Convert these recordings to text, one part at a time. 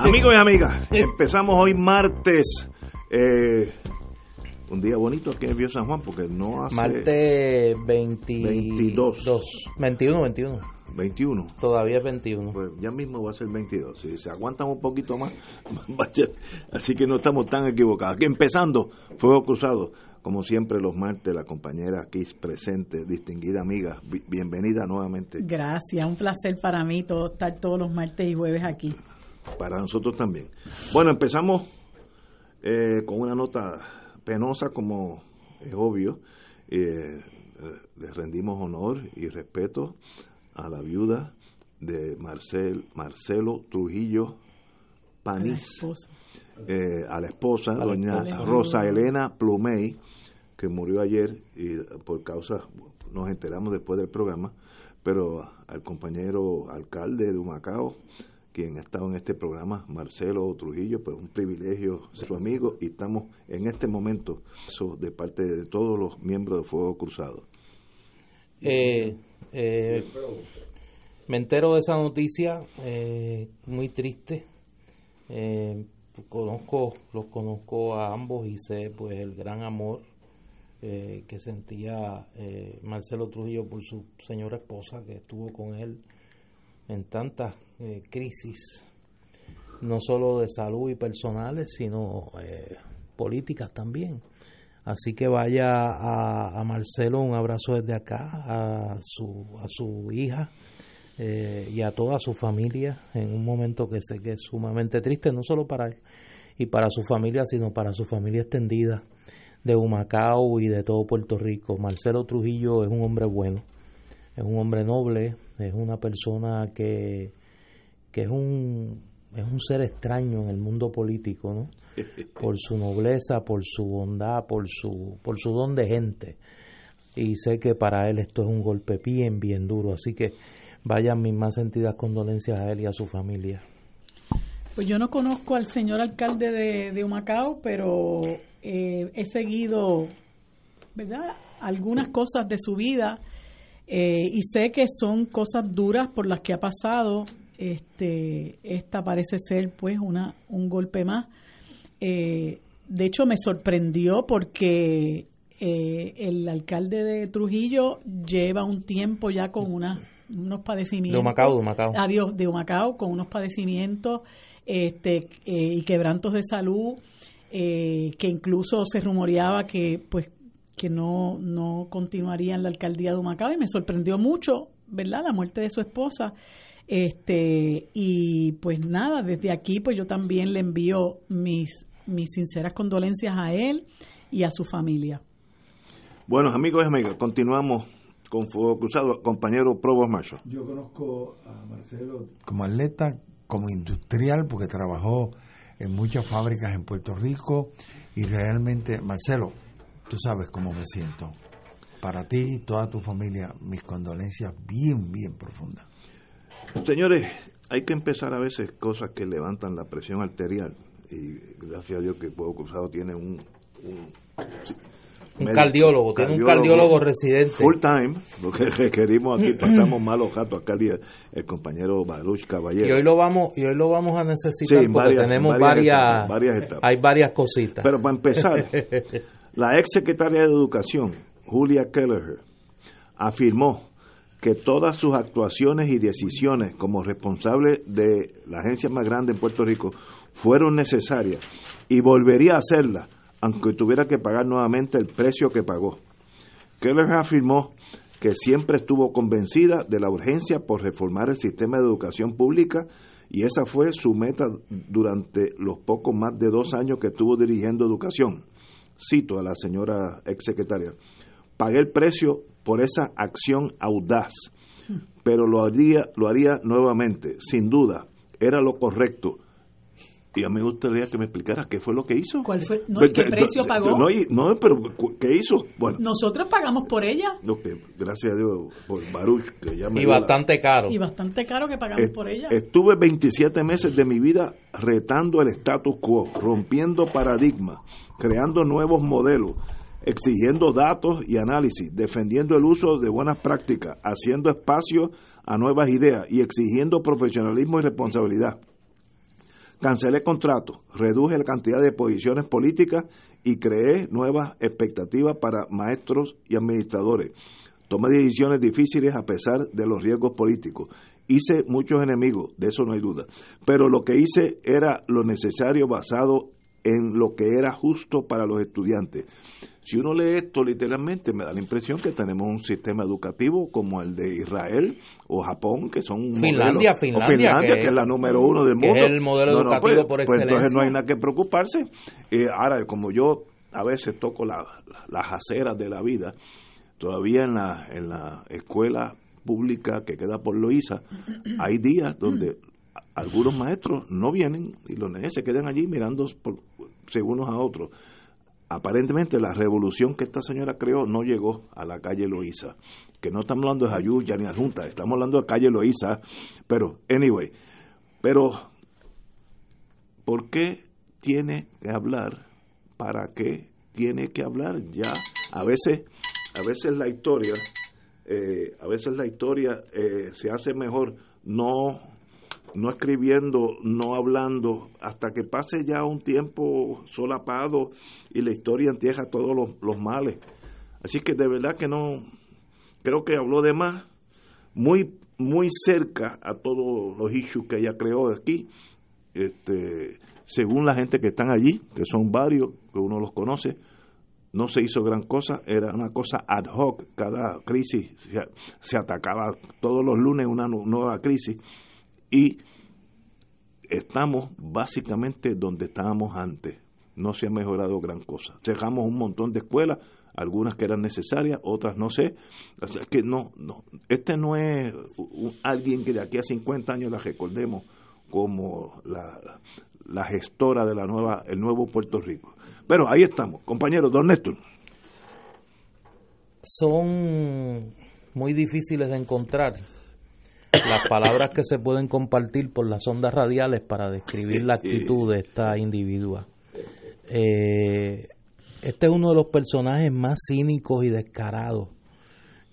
Amigos y amigas, empezamos hoy martes. eh, un día bonito aquí en Viejo San Juan porque no hace Martes 20 22. 21, 21. 21. Todavía es 21. Pues ya mismo va a ser 22. Si se aguantan un poquito más, va a ser- así que no estamos tan equivocados. Aquí empezando, Fuego Cruzado. Como siempre, los martes, la compañera aquí presente, distinguida amiga, bi- bienvenida nuevamente. Gracias, un placer para mí todo, estar todos los martes y jueves aquí. Para nosotros también. Bueno, empezamos eh, con una nota penosa, como es obvio. Eh, eh, le rendimos honor y respeto a la viuda de Marcel, Marcelo Trujillo A la Panís, esposa. eh, a la esposa, la doña esposa. Rosa Elena Plumey, que murió ayer y por causa, nos enteramos después del programa, pero al compañero alcalde de Humacao, quien ha estado en este programa, Marcelo Trujillo, pues un privilegio ser su amigo y estamos en este momento eso de parte de todos los miembros de Fuego Cruzado. Eh, eh, me entero de esa noticia, eh, muy triste. Eh, conozco, los conozco a ambos y sé pues el gran amor eh, que sentía eh, Marcelo Trujillo por su señora esposa que estuvo con él en tantas eh, crisis, no solo de salud y personales, sino eh, políticas también. Así que vaya a, a Marcelo un abrazo desde acá, a su, a su hija eh, y a toda su familia en un momento que sé que es sumamente triste, no solo para él y para su familia, sino para su familia extendida de Humacao y de todo Puerto Rico. Marcelo Trujillo es un hombre bueno, es un hombre noble, es una persona que, que es un es un ser extraño en el mundo político, ¿no? Por su nobleza, por su bondad, por su por su don de gente. Y sé que para él esto es un golpe bien bien duro, así que vayan mis más sentidas condolencias a él y a su familia. Pues yo no conozco al señor alcalde de, de Humacao, pero eh, he seguido, ¿verdad? Algunas cosas de su vida eh, y sé que son cosas duras por las que ha pasado. Este, esta parece ser, pues, una un golpe más. Eh, de hecho, me sorprendió porque eh, el alcalde de Trujillo lleva un tiempo ya con una, unos padecimientos. De Humacao, de Humacao. Adiós, de Humacao, con unos padecimientos este, eh, y quebrantos de salud, eh, que incluso se rumoreaba que, pues, que no, no continuaría en la alcaldía de Humacao y me sorprendió mucho, ¿verdad? La muerte de su esposa. Este, y pues nada, desde aquí pues yo también le envío mis, mis sinceras condolencias a él y a su familia. Bueno, amigos y amigas, continuamos con Fuego Cruzado. Compañero Provost Marshall. Yo conozco a Marcelo como atleta, como industrial, porque trabajó en muchas fábricas en Puerto Rico y realmente, Marcelo, tú sabes cómo me siento. Para ti y toda tu familia, mis condolencias bien, bien profundas. Señores, hay que empezar a veces cosas que levantan la presión arterial y gracias a Dios que Fuego Cruzado tiene un, un, Un médico, cardiólogo, tiene un cardiólogo residente. full time, lo que requerimos aquí, pasamos malos gatos acá el el compañero Baruch Caballero. Y hoy lo vamos y hoy lo vamos a necesitar Sí, porque varias- tenemos varias varias, varias etapas. hay varias cositas. Pero para empezar, la ex secretaria de Educación, Julia Kelleher, afirmó que todas sus actuaciones y decisiones como responsable de la agencia más grande en Puerto Rico fueron necesarias y volvería a hacerlas, aunque tuviera que pagar nuevamente el precio que pagó. Keller afirmó que siempre estuvo convencida de la urgencia por reformar el sistema de educación pública y esa fue su meta durante los pocos más de dos años que estuvo dirigiendo educación. Cito a la señora exsecretaria. Pagué el precio por esa acción audaz, pero lo haría, lo haría nuevamente, sin duda, era lo correcto. y a mí me gustaría que me explicara qué fue lo que hizo. ¿Cuál fue? No, Pues, ¿Qué eh, precio pagó? No, no, pero ¿qué hizo? Bueno, Nosotros pagamos por ella gracias a Dios por Baruch, que ya me Y la- bastante caro. y bastante caro que pagamos Est- por ella. Estuve 27 meses de mi vida retando el status quo, rompiendo paradigmas, creando nuevos modelos, exigiendo datos y análisis, defendiendo el uso de buenas prácticas, haciendo espacio a nuevas ideas y exigiendo profesionalismo y responsabilidad. Cancelé contratos, reduje la cantidad de posiciones políticas y creé nuevas expectativas para maestros y administradores. Tomé decisiones difíciles a pesar de los riesgos políticos. Hice muchos enemigos, de eso no hay duda. Pero lo que hice era lo necesario basado en lo que era justo para los estudiantes. Si uno lee esto literalmente, me da la impresión que tenemos un sistema educativo como el de Israel o Japón, que son un Finlandia, modelo- o Finlandia, Finlandia, que- que, es la número uno del mundo. es el modelo educativo por pues entonces excelencia. no hay nada que preocuparse. Eh, ahora, como yo a veces toco la- las aceras de la vida, todavía en la, en la escuela pública que queda por Loíza, hay días donde algunos maestros no vienen y los nenes se quedan allí mirando por, unos a otros. Aparentemente la revolución que esta señora creó no llegó a la calle Loíza, que no estamos hablando de Jayuya ni de Junta, estamos hablando de calle Loíza, pero anyway, pero ¿por qué tiene que hablar? ¿Para qué tiene que hablar? Ya, a veces, a veces la historia, eh, a veces la historia eh, se hace mejor no no escribiendo, no hablando, hasta que pase ya un tiempo solapado y la historia entierra todos los, los males. Así que de verdad que no, creo que habló de más, muy, muy cerca a todos los issues que ella creó aquí, este, según la gente que están allí, que son varios, que uno los conoce, no se hizo gran cosa, era una cosa ad hoc, cada crisis se, se atacaba todos los lunes una nu- nueva crisis y estamos básicamente donde estábamos antes. No se ha mejorado gran cosa. Cerramos un montón de escuelas, algunas que eran necesarias, otras no sé. O sea, que no, no, este no es un- alguien que de aquí a 50 años la recordemos como la, la gestora de la nueva, el nuevo Puerto Rico. Pero ahí estamos, compañeros, don Néstor. son muy difíciles de encontrar las palabras que se pueden compartir por las ondas radiales para describir la actitud de esta individua. Eh, este es uno de los personajes más cínicos y descarados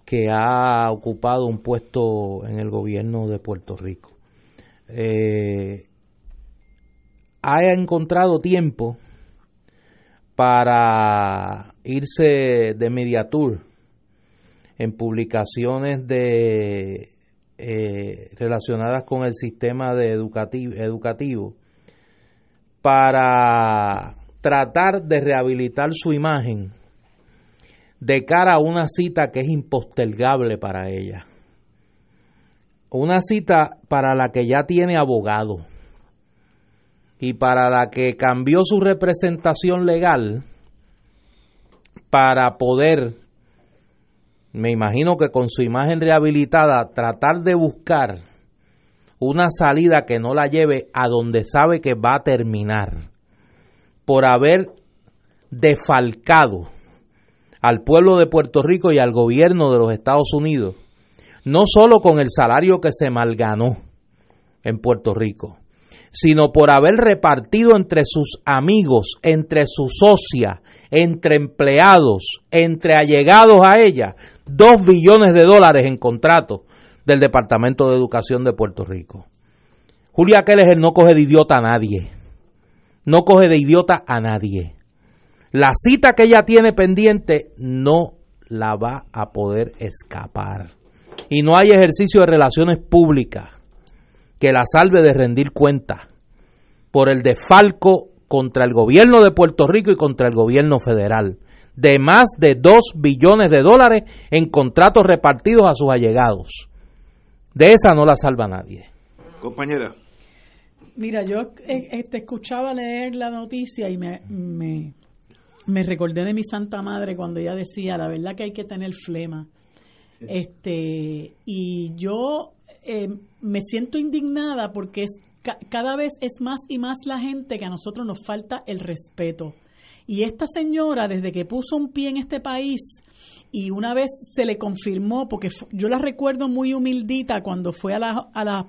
que ha ocupado un puesto en el gobierno de Puerto Rico. Eh, ha encontrado tiempo para irse de mediatur en publicaciones de eh, relacionadas con el sistema de educativo, educativo para tratar de rehabilitar su imagen de cara a una cita que es impostergable para ella. Una cita para la que ya tiene abogado y para la que cambió su representación legal para poder, me imagino que con su imagen rehabilitada, tratar de buscar una salida que no la lleve a donde sabe que va a terminar, por haber defalcado al pueblo de Puerto Rico y al gobierno de los Estados Unidos, no solo con el salario que se malganó en Puerto Rico, sino por haber repartido entre sus amigos, entre sus socias, entre empleados, entre allegados a ella, dos billones de dólares en contratos del Departamento de Educación de Puerto Rico. Julia Keller no coge de idiota a nadie. No coge de idiota a nadie. La cita que ella tiene pendiente no la va a poder escapar. Y no hay ejercicio de relaciones públicas que la salve de rendir cuenta por el desfalco contra el gobierno de Puerto Rico y contra el gobierno federal de más de 2 billones de dólares en contratos repartidos a sus allegados. De esa no la salva nadie. Compañera, Mira, yo eh, eh, te escuchaba leer la noticia y me, me, me recordé de mi santa madre cuando ella decía, la verdad que hay que tener flema. Este, y yo eh, me siento indignada porque es cada vez es más y más la gente que a nosotros nos falta el respeto. Y esta señora, desde que puso un pie en este país, y una vez se le confirmó, porque yo la recuerdo muy humildita cuando fue a, la, a, la,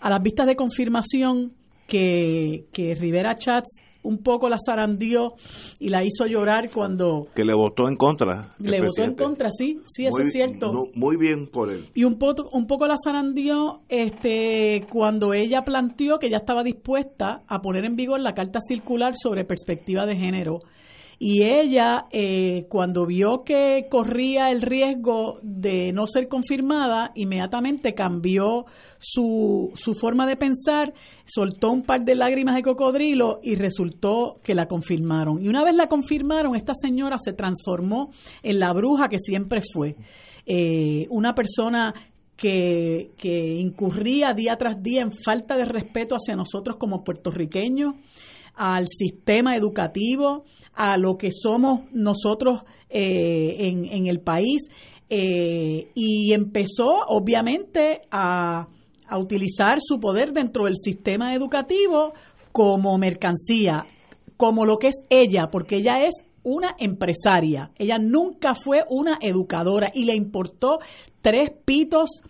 a las vistas de confirmación que, que Rivera Chats un poco la zarandió y la hizo llorar cuando... Que le votó en contra. Le votó en contra, sí, sí, eso es cierto. muy bien por él. Y un poco, un poco la zarandió este, cuando ella planteó que ya estaba dispuesta a poner en vigor la carta circular sobre perspectiva de género y ella, eh, cuando vio que corría el riesgo de no ser confirmada, inmediatamente cambió su, su forma de pensar, soltó un par de lágrimas de cocodrilo y resultó que la confirmaron. Y una vez la confirmaron, esta señora se transformó en la bruja que siempre fue. Eh, una persona que, que, incurría día tras día en falta de respeto hacia nosotros como puertorriqueños, al sistema educativo, a lo que somos nosotros eh, en, el país eh, y empezó obviamente a utilizar su poder dentro del sistema educativo como mercancía, como lo que es ella, porque ella es una empresaria. Ella nunca fue una educadora y le importó tres pitos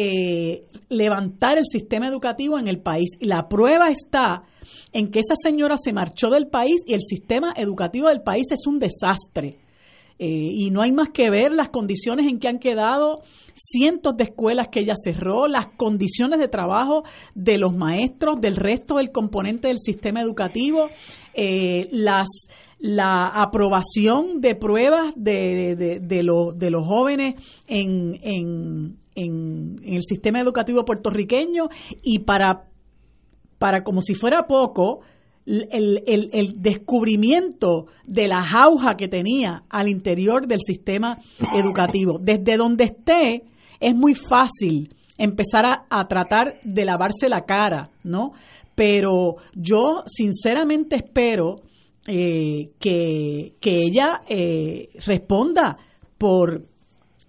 eh, levantar el sistema educativo en el país. Y la prueba está en que esa señora se marchó del país y el sistema educativo del país es un desastre. Eh, y no hay más que ver las condiciones en que han quedado cientos de escuelas que ella cerró, las condiciones de trabajo de los maestros, del resto del componente del sistema educativo, eh, las la aprobación de pruebas de, de, de, de los jóvenes en, en, en, el sistema educativo puertorriqueño y para, para como si fuera poco, el, el, descubrimiento de la jauja que tenía al interior del sistema educativo. Desde donde esté, es muy fácil empezar a, tratar de lavarse la cara, ¿no? Pero yo sinceramente espero eh, que, que, ella eh, responda por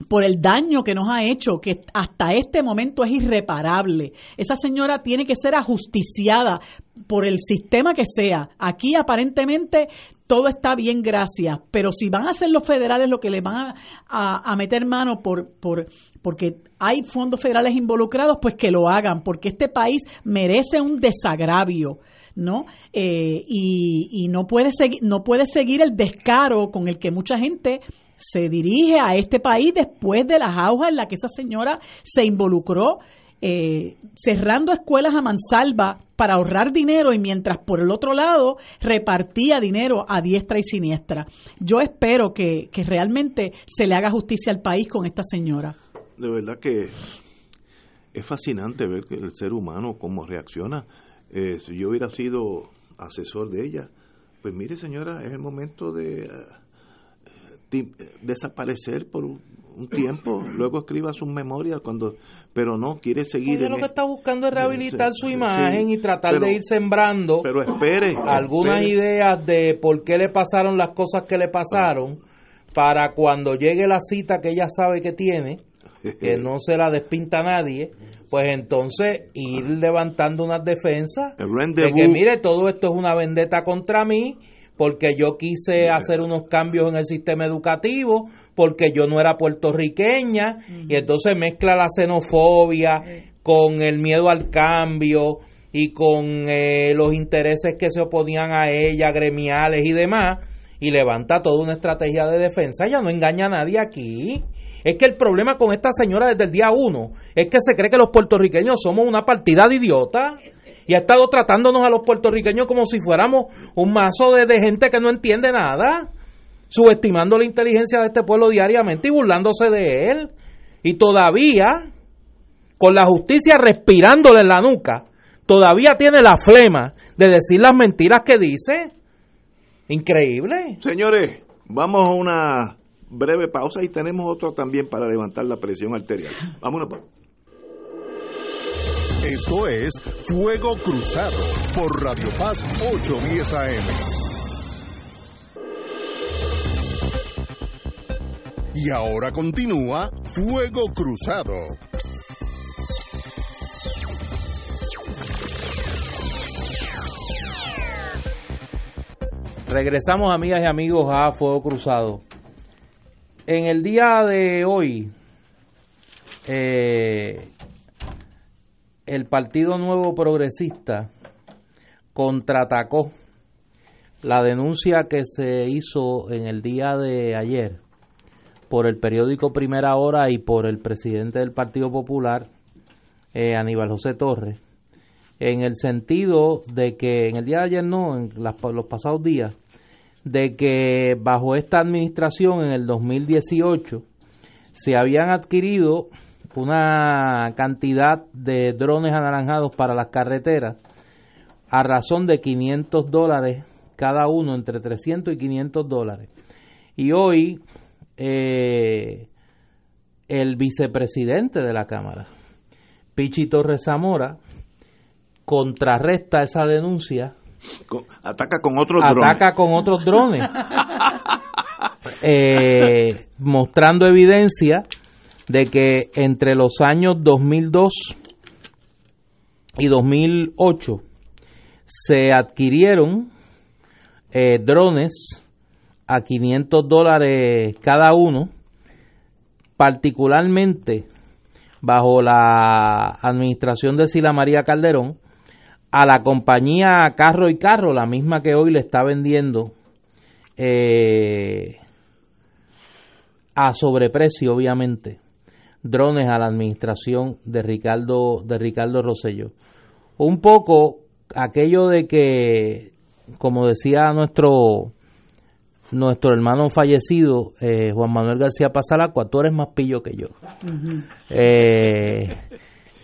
por el daño que nos ha hecho, que hasta este momento es irreparable. Esa señora tiene que ser ajusticiada por el sistema que sea. Aquí aparentemente todo está bien, gracias, pero si van a ser los federales lo que le van a, meter mano por, por, porque hay fondos federales involucrados, pues que lo hagan, porque este país merece un desagravio. ¿no? Eh, y, y no puede seguir, no puede seguir el descaro con el que mucha gente se dirige a este país después de las aujas en la que esa señora se involucró, eh, cerrando escuelas a mansalva para ahorrar dinero y mientras por el otro lado repartía dinero a diestra y siniestra. Yo espero que, realmente se le haga justicia al país con esta señora. De verdad que es fascinante ver que el ser humano cómo reacciona. Eh, si yo hubiera sido asesor de ella, pues mire señora, es el momento de desaparecer por un tiempo, luego escriba sus memorias cuando pero no quiere seguir lo que está buscando es rehabilitar su imagen y tratar de ir sembrando pero espere algunas ideas de por qué le pasaron las cosas que le pasaron para cuando llegue la cita que ella sabe que tiene que no se la despinta nadie pues entonces ir levantando unas defensas de que mire todo esto es una vendetta contra mí porque yo quise hacer unos cambios en el sistema educativo, porque yo no era puertorriqueña, y entonces mezcla la xenofobia con el miedo al cambio y con eh, los intereses que se oponían a ella, gremiales y demás, y levanta toda una estrategia de defensa. Ella no engaña a nadie aquí. Es que el problema con esta señora desde el día uno es que se cree que los puertorriqueños somos una partida de idiotas y ha estado tratándonos a los puertorriqueños como si fuéramos un mazo de, gente que no entiende nada, subestimando la inteligencia de este pueblo diariamente y burlándose de él. Y todavía, con la justicia respirándole en la nuca, todavía tiene la flema de decir las mentiras que dice. Increíble. Señores, vamos a una breve pausa y tenemos otro también para levantar la presión arterial. Vámonos. Esto es Fuego Cruzado por Radio Paz 810 AM. Y ahora continúa Fuego Cruzado. Regresamos amigas y amigos a Fuego Cruzado. En el día de hoy, eh, el Partido Nuevo Progresista contraatacó la denuncia que se hizo en el día de ayer por el periódico Primera Hora y por el presidente del Partido Popular, eh, Aníbal José Torres, en el sentido de que en el día de ayer no, en los pasados días, de que bajo esta administración en el 2018 se habían adquirido una cantidad de drones anaranjados para las carreteras a razón de 500 dólares cada uno, entre 300 y 500 dólares. Y hoy eh, el vicepresidente de la Cámara, Pichi Torres Zamora, contrarresta esa denuncia. ataca con otros drones. Ataca con otros drones. Eh, mostrando evidencia de que entre los años 2002 y 2008 se adquirieron eh, drones a 500 dólares cada uno, particularmente bajo la administración de Sila María Calderón, a la compañía Carro y Carro, la misma que hoy le está vendiendo eh, a sobreprecio, obviamente, drones a la administración de Ricardo, de Ricardo Rosello. Un poco aquello de que, como decía nuestro nuestro hermano fallecido, eh, Juan Manuel García Pasalacua, tú eres más pillo que yo.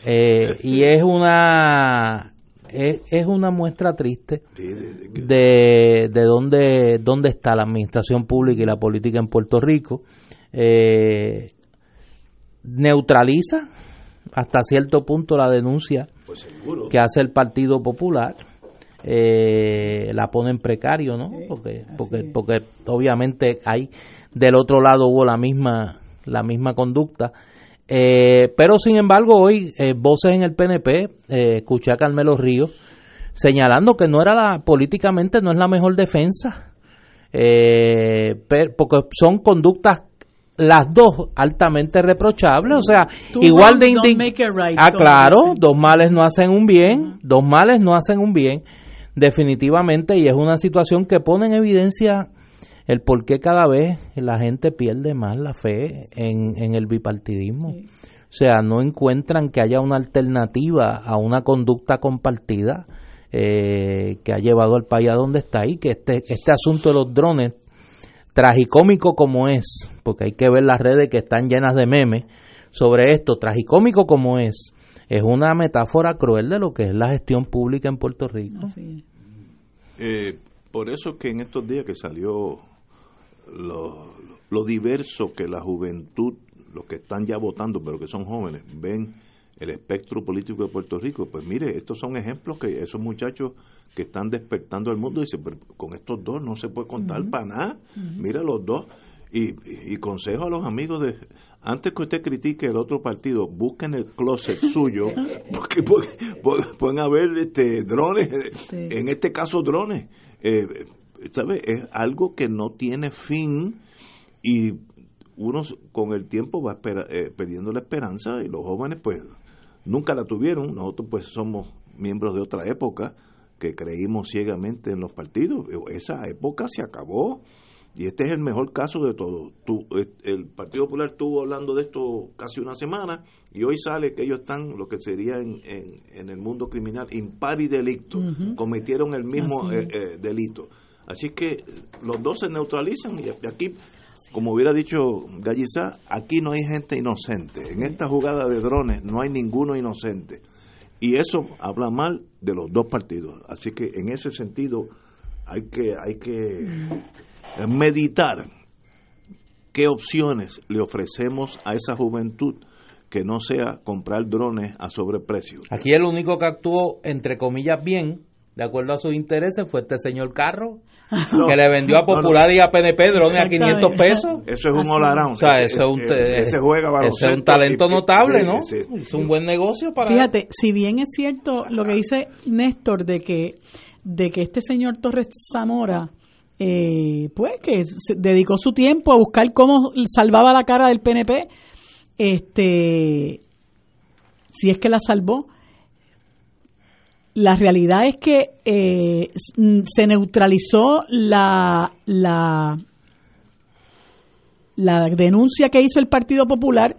Eh, y es una es, una muestra triste de, de dónde, dónde está la administración pública y la política en Puerto Rico. Eh, neutraliza hasta cierto punto la denuncia pues que hace el Partido Popular. Eh, la pone en precario, ¿no? Porque, porque, porque obviamente hay del otro lado hubo la misma la misma conducta eh, pero sin embargo, hoy eh, voces en el PNP, eh, escuché a Carmelo Ríos señalando que no era la, políticamente no es la mejor defensa, porque son conductas las dos altamente reprochables, o sea, igual de ah claro, dos males no hacen un bien, dos males no hacen un bien, definitivamente, y es una situación que pone en evidencia el por qué cada vez la gente pierde más la fe en, el bipartidismo. O sea, no encuentran que haya una alternativa a una conducta compartida eh, que ha llevado al país a donde está y que este, este asunto de los drones, tragicómico como es, porque hay que ver las redes que están llenas de memes sobre esto, tragicómico como es, es una metáfora cruel de lo que es la gestión pública en Puerto Rico. Eh, por eso que en estos días que salió lo, lo diverso que la juventud, los que están ya votando, pero que son jóvenes, ven el espectro político de Puerto Rico. Pues mire, estos son ejemplos que esos muchachos que están despertando al mundo dicen, pero con estos dos no se puede contar para nada. Mira los dos. Y, y, consejo a los amigos de antes que usted critique el otro partido busquen el closet suyo porque, pueden haber este drones en este caso drones eh, ¿sabe? Es algo que no tiene fin y uno con el tiempo va eh, perdiendo la esperanza y los jóvenes pues nunca la tuvieron. Nosotros pues somos miembros de otra época que creímos ciegamente en los partidos. Esa época se acabó y este es el mejor caso de todo. Eh, el Partido Popular estuvo hablando de esto casi una semana y hoy sale que ellos están, lo que sería en, en, el mundo criminal, impari delicto, cometieron el mismo eh, delito. Así que los dos se neutralizan y aquí, como hubiera dicho Gallizá, aquí no hay gente inocente. En esta jugada de drones no hay ninguno inocente. Y eso habla mal de los dos partidos. Así que en ese sentido hay que, hay que meditar qué opciones le ofrecemos a esa juventud que no sea comprar drones a sobreprecio. Aquí el único que actuó, entre comillas, bien, de acuerdo a sus intereses, fue este señor Carro, que le vendió a Popular y a PNP drones a 500 pesos. Eso es un all O sea, eso es un, ese juega es un talento notable, ¿no? Es un buen negocio para Fíjate, si bien es cierto lo que dice Néstor de que de que este señor Torres Zamora eh, pues que dedicó su tiempo a buscar cómo salvaba la cara del PNP, este, si es que la salvó. La realidad es que eh, se neutralizó la, la, la denuncia que hizo el Partido Popular,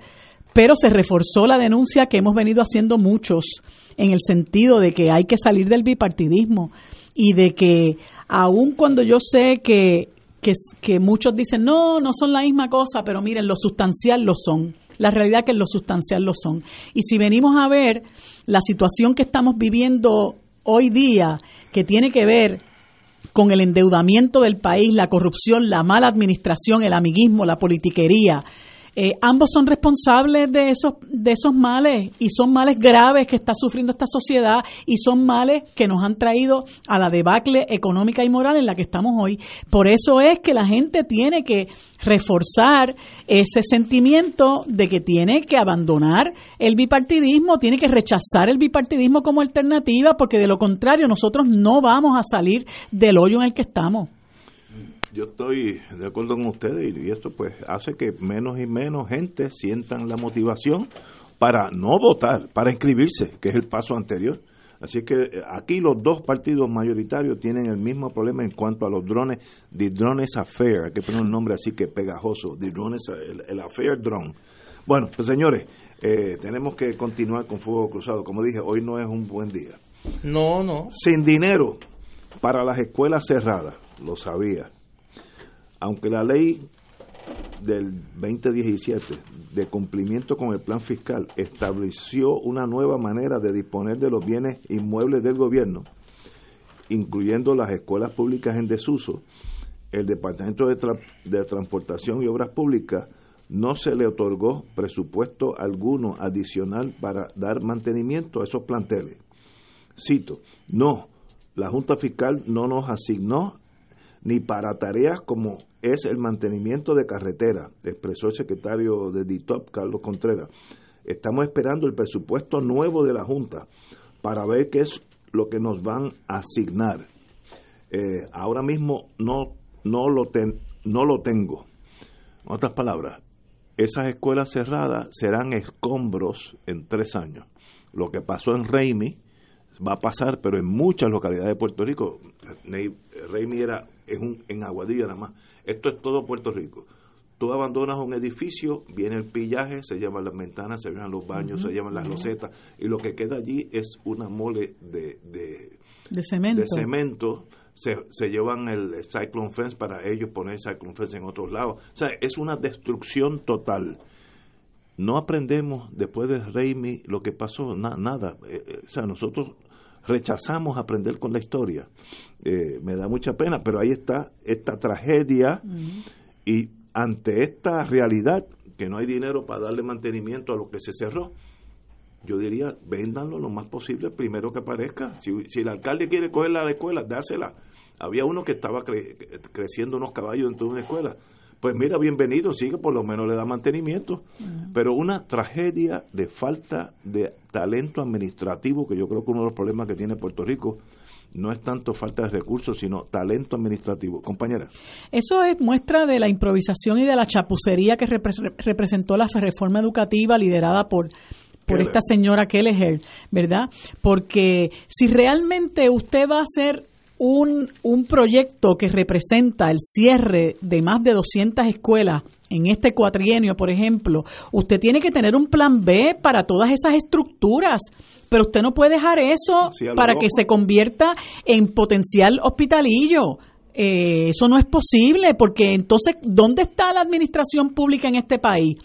pero se reforzó la denuncia que hemos venido haciendo muchos en el sentido de que hay que salir del bipartidismo y de que aun cuando yo sé que, que, muchos dicen, no, no son la misma cosa, pero miren, lo sustancial lo son. La realidad es que lo sustancial lo son. Y si venimos a ver la situación que estamos viviendo hoy día, que tiene que ver con el endeudamiento del país, la corrupción, la mala administración, el amiguismo, la politiquería, eh, ambos son responsables de esos, de esos males y son males graves que está sufriendo esta sociedad y son males que nos han traído a la debacle económica y moral en la que estamos hoy. Por eso es que la gente tiene que reforzar ese sentimiento de que tiene que abandonar el bipartidismo, tiene que rechazar el bipartidismo como alternativa, porque de lo contrario nosotros no vamos a salir del hoyo en el que estamos yo estoy de acuerdo con ustedes y esto pues hace que menos y menos gente sientan la motivación para no votar, para inscribirse, que es el paso anterior. Así que eh, aquí los dos partidos mayoritarios tienen el mismo problema en cuanto a los drones, the drones affair, hay que poner un nombre así que pegajoso, the drones, el, affair drone. Bueno, pues señores, eh, tenemos que continuar con Fuego Cruzado. Como dije, hoy no es un buen día. No, no. Sin dinero para las escuelas cerradas, lo sabía aunque la ley del 2017 de cumplimiento con el plan fiscal estableció una nueva manera de disponer de los bienes inmuebles del gobierno, incluyendo las escuelas públicas en desuso, el Departamento de, Transportación y Obras Públicas no se le otorgó presupuesto alguno adicional para dar mantenimiento a esos planteles. Cito, no, la Junta Fiscal no nos asignó ni para tareas como es el mantenimiento de carretera, expresó el secretario de DITOP, Carlos Contreras. Estamos esperando el presupuesto nuevo de la Junta para ver qué es lo que nos van a asignar. Eh, ahora mismo no, no, lo no lo tengo. En otras palabras, esas escuelas cerradas serán escombros en tres años. Lo que pasó en Reimi va a pasar, pero en muchas localidades de Puerto Rico, Reimi era en, un, en Aguadilla nada más. Esto es todo Puerto Rico. Tú abandonas un edificio, viene el pillaje, se llevan las ventanas, se llevan los baños, se llevan las losetas, y lo que queda allí es una mole de, de, cemento. De cemento. Se, se, llevan el Cyclone Fence para ellos poner Cyclone Fence en otros lados. O sea, es una destrucción total. No aprendemos después de Raimi lo que pasó, nada. Eh, eh, o sea, nosotros rechazamos aprender con la historia. Eh, me da mucha pena, pero ahí está esta tragedia y ante esta realidad que no hay dinero para darle mantenimiento a lo que se cerró, yo diría, véndanlo lo más posible primero que aparezca. Si, si el alcalde quiere coger la escuela, dársela. Había uno que estaba creciendo unos caballos dentro de una escuela pues mira, bienvenido, sigue, por lo menos le da mantenimiento. Pero una tragedia de falta de talento administrativo, que yo creo que uno de los problemas que tiene Puerto Rico no es tanto falta de recursos, sino talento administrativo. Compañera. Eso es muestra de la improvisación y de la chapucería que representó la reforma educativa liderada por por esta señora Kelleher, ¿verdad? Porque si realmente usted va a ser un, un proyecto que representa el cierre de más de 200 escuelas en este cuatrienio, por ejemplo, usted tiene que tener un plan B para todas esas estructuras, pero usted no puede dejar eso para que se convierta en potencial hospitalillo. Eh, eso no es posible, porque entonces, ¿dónde está la administración pública en este país?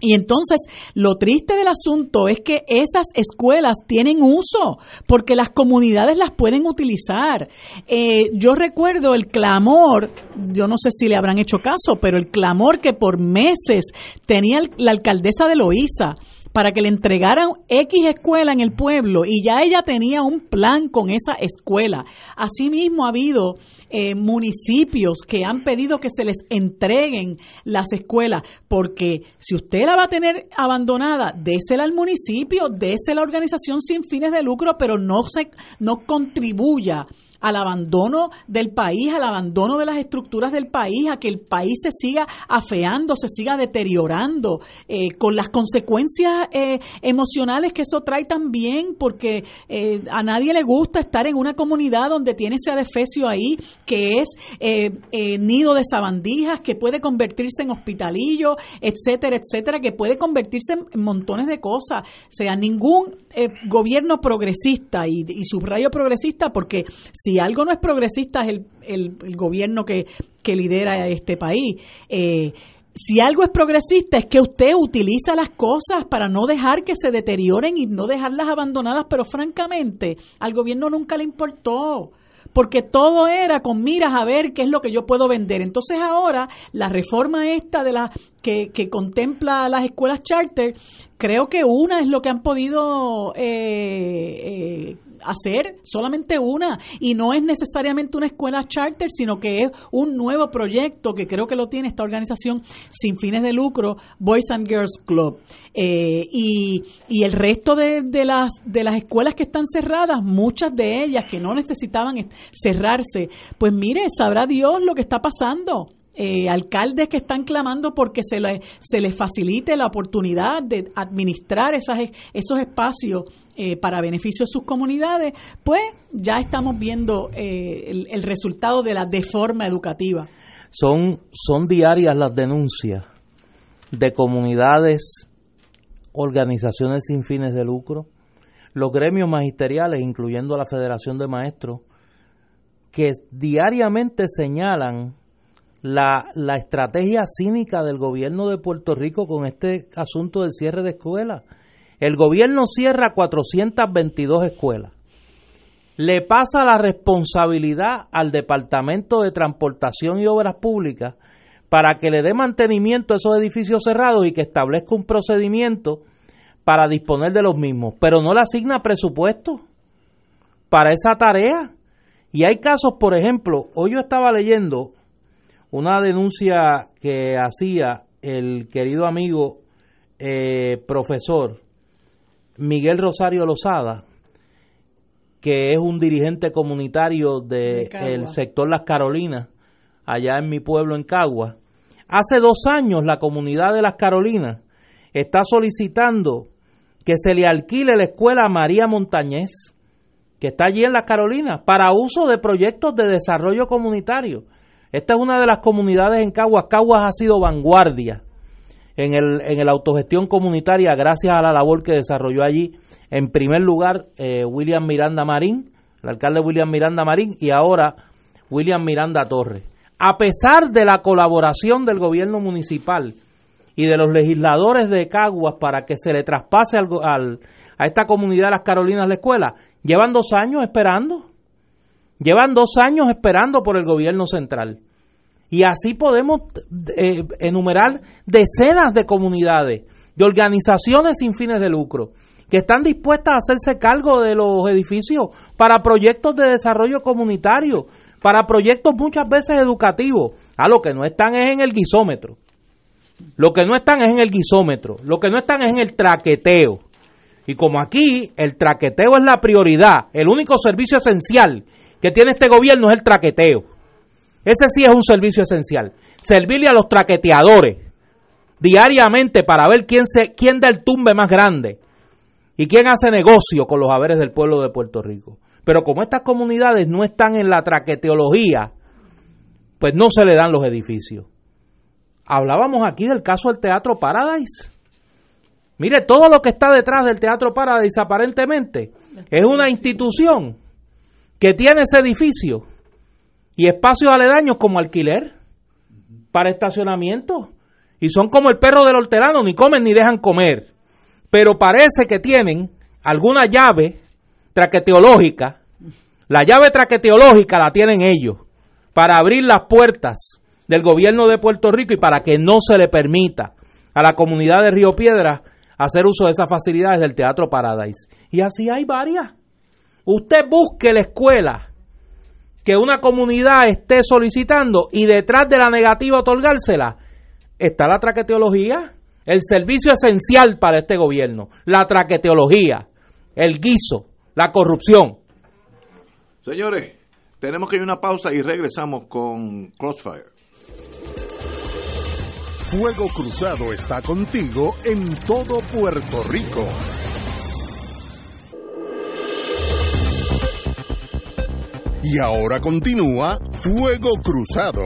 Y entonces, lo triste del asunto es que esas escuelas tienen uso, porque las comunidades las pueden utilizar. Eh, yo recuerdo el clamor, yo no sé si le habrán hecho caso, pero el clamor que por meses tenía la alcaldesa de Loíza para que le entregaran X escuela en el pueblo y ya ella tenía un plan con esa escuela. Asimismo, ha habido eh, municipios que han pedido que se les entreguen las escuelas, porque si usted la va a tener abandonada, désela al municipio, désela a la organización sin fines de lucro, pero no, se, no contribuya al abandono del país, al abandono de las estructuras del país, a que el país se siga afeando, se siga deteriorando, eh, con las consecuencias eh, emocionales que eso trae también, porque eh, a nadie le gusta estar en una comunidad donde tiene ese adefesio ahí, que es nido de sabandijas, que puede convertirse en hospitalillo, etcétera, etcétera, que puede convertirse en montones de cosas. O sea, ningún gobierno progresista, y, y subrayo progresista, porque si algo no es progresista es el, el, gobierno que, que, lidera este país. Eh, si algo es progresista es que usted utiliza las cosas para no dejar que se deterioren y no dejarlas abandonadas, pero francamente al gobierno nunca le importó porque todo era con miras a ver qué es lo que yo puedo vender. Entonces ahora la reforma esta de la que, que contempla las escuelas charter, creo que una es lo que han podido eh, eh, hacer solamente una y no es necesariamente una escuela charter, sino que es un nuevo proyecto que creo que lo tiene esta organización sin fines de lucro, Boys and Girls Club. Eh, y, y, el resto de, de, las, de las escuelas que están cerradas, muchas de ellas que no necesitaban cerrarse, pues mire, sabrá Dios lo que está pasando. Eh, alcaldes que están clamando porque se, le, se les facilite la oportunidad de administrar esas, esos espacios eh, para beneficio de sus comunidades, pues ya estamos viendo eh, el, resultado de la deforma educativa. Son, son diarias las denuncias de comunidades, organizaciones sin fines de lucro, los gremios magisteriales, incluyendo la Federación de Maestros, que diariamente señalan la, la, estrategia cínica del gobierno de Puerto Rico con este asunto del cierre de escuelas. El gobierno cierra 422 escuelas. Le pasa la responsabilidad al Departamento de Transportación y Obras Públicas para que le dé mantenimiento a esos edificios cerrados y que establezca un procedimiento para disponer de los mismos, pero no le asigna presupuesto para esa tarea. Y hay casos, por ejemplo, hoy yo estaba leyendo una denuncia que hacía el querido amigo eh, profesor Miguel Rosario Lozada, que es un dirigente comunitario del de sector Las Carolinas, allá en mi pueblo en Cagua. Hace dos años la comunidad de Las Carolinas está solicitando que se le alquile la escuela María Montañez, que está allí en Las Carolinas, para uso de proyectos de desarrollo comunitario. Esta es una de las comunidades en Caguas. Caguas ha sido vanguardia en el, en la autogestión comunitaria gracias a la labor que desarrolló allí, en primer lugar, eh, William Miranda Marín, el alcalde William Miranda Marín, y ahora William Miranda Torres. A pesar de la colaboración del gobierno municipal y de los legisladores de Caguas para que se le traspase al, a esta comunidad de las Carolinas la escuela, llevan dos años esperando. Llevan dos años esperando por el gobierno central. Y así podemos eh, enumerar decenas de comunidades, de organizaciones sin fines de lucro, que están dispuestas a hacerse cargo de los edificios para proyectos de desarrollo comunitario, para proyectos muchas veces educativos. A lo que no están es en el guisómetro. Lo que no están es en el guisómetro. Lo que no están es en el traqueteo. Y como aquí el traqueteo es la prioridad, el único servicio esencial que tiene este gobierno es el traqueteo. Ese sí es un servicio esencial. Servirle a los traqueteadores diariamente para ver quién, se, quién da el tumbe más grande y quién hace negocio con los haberes del pueblo de Puerto Rico. Pero como estas comunidades no están en la traqueteología, pues no se le dan los edificios. Hablábamos aquí del caso del Teatro Paradise. Mire, todo lo que está detrás del Teatro Paradise aparentemente es una institución que tiene ese edificio y espacios aledaños como alquiler para estacionamiento. Y son como el perro del hortelano, ni comen ni dejan comer. Pero parece que tienen alguna llave traqueteológica. La llave traqueteológica la tienen ellos para abrir las puertas del gobierno de Puerto Rico y para que no se le permita a la comunidad de Río Piedra hacer uso de esas facilidades del Teatro Paradise. Y así hay varias. Usted busque la escuela que una comunidad esté solicitando y detrás de la negativa a otorgársela está la traqueteología, el servicio esencial para este gobierno, la traqueteología, el guiso, la corrupción. Señores, Tenemos que ir a una pausa y regresamos con Crossfire. Fuego Cruzado está contigo en todo Puerto Rico. Y ahora continúa Fuego Cruzado.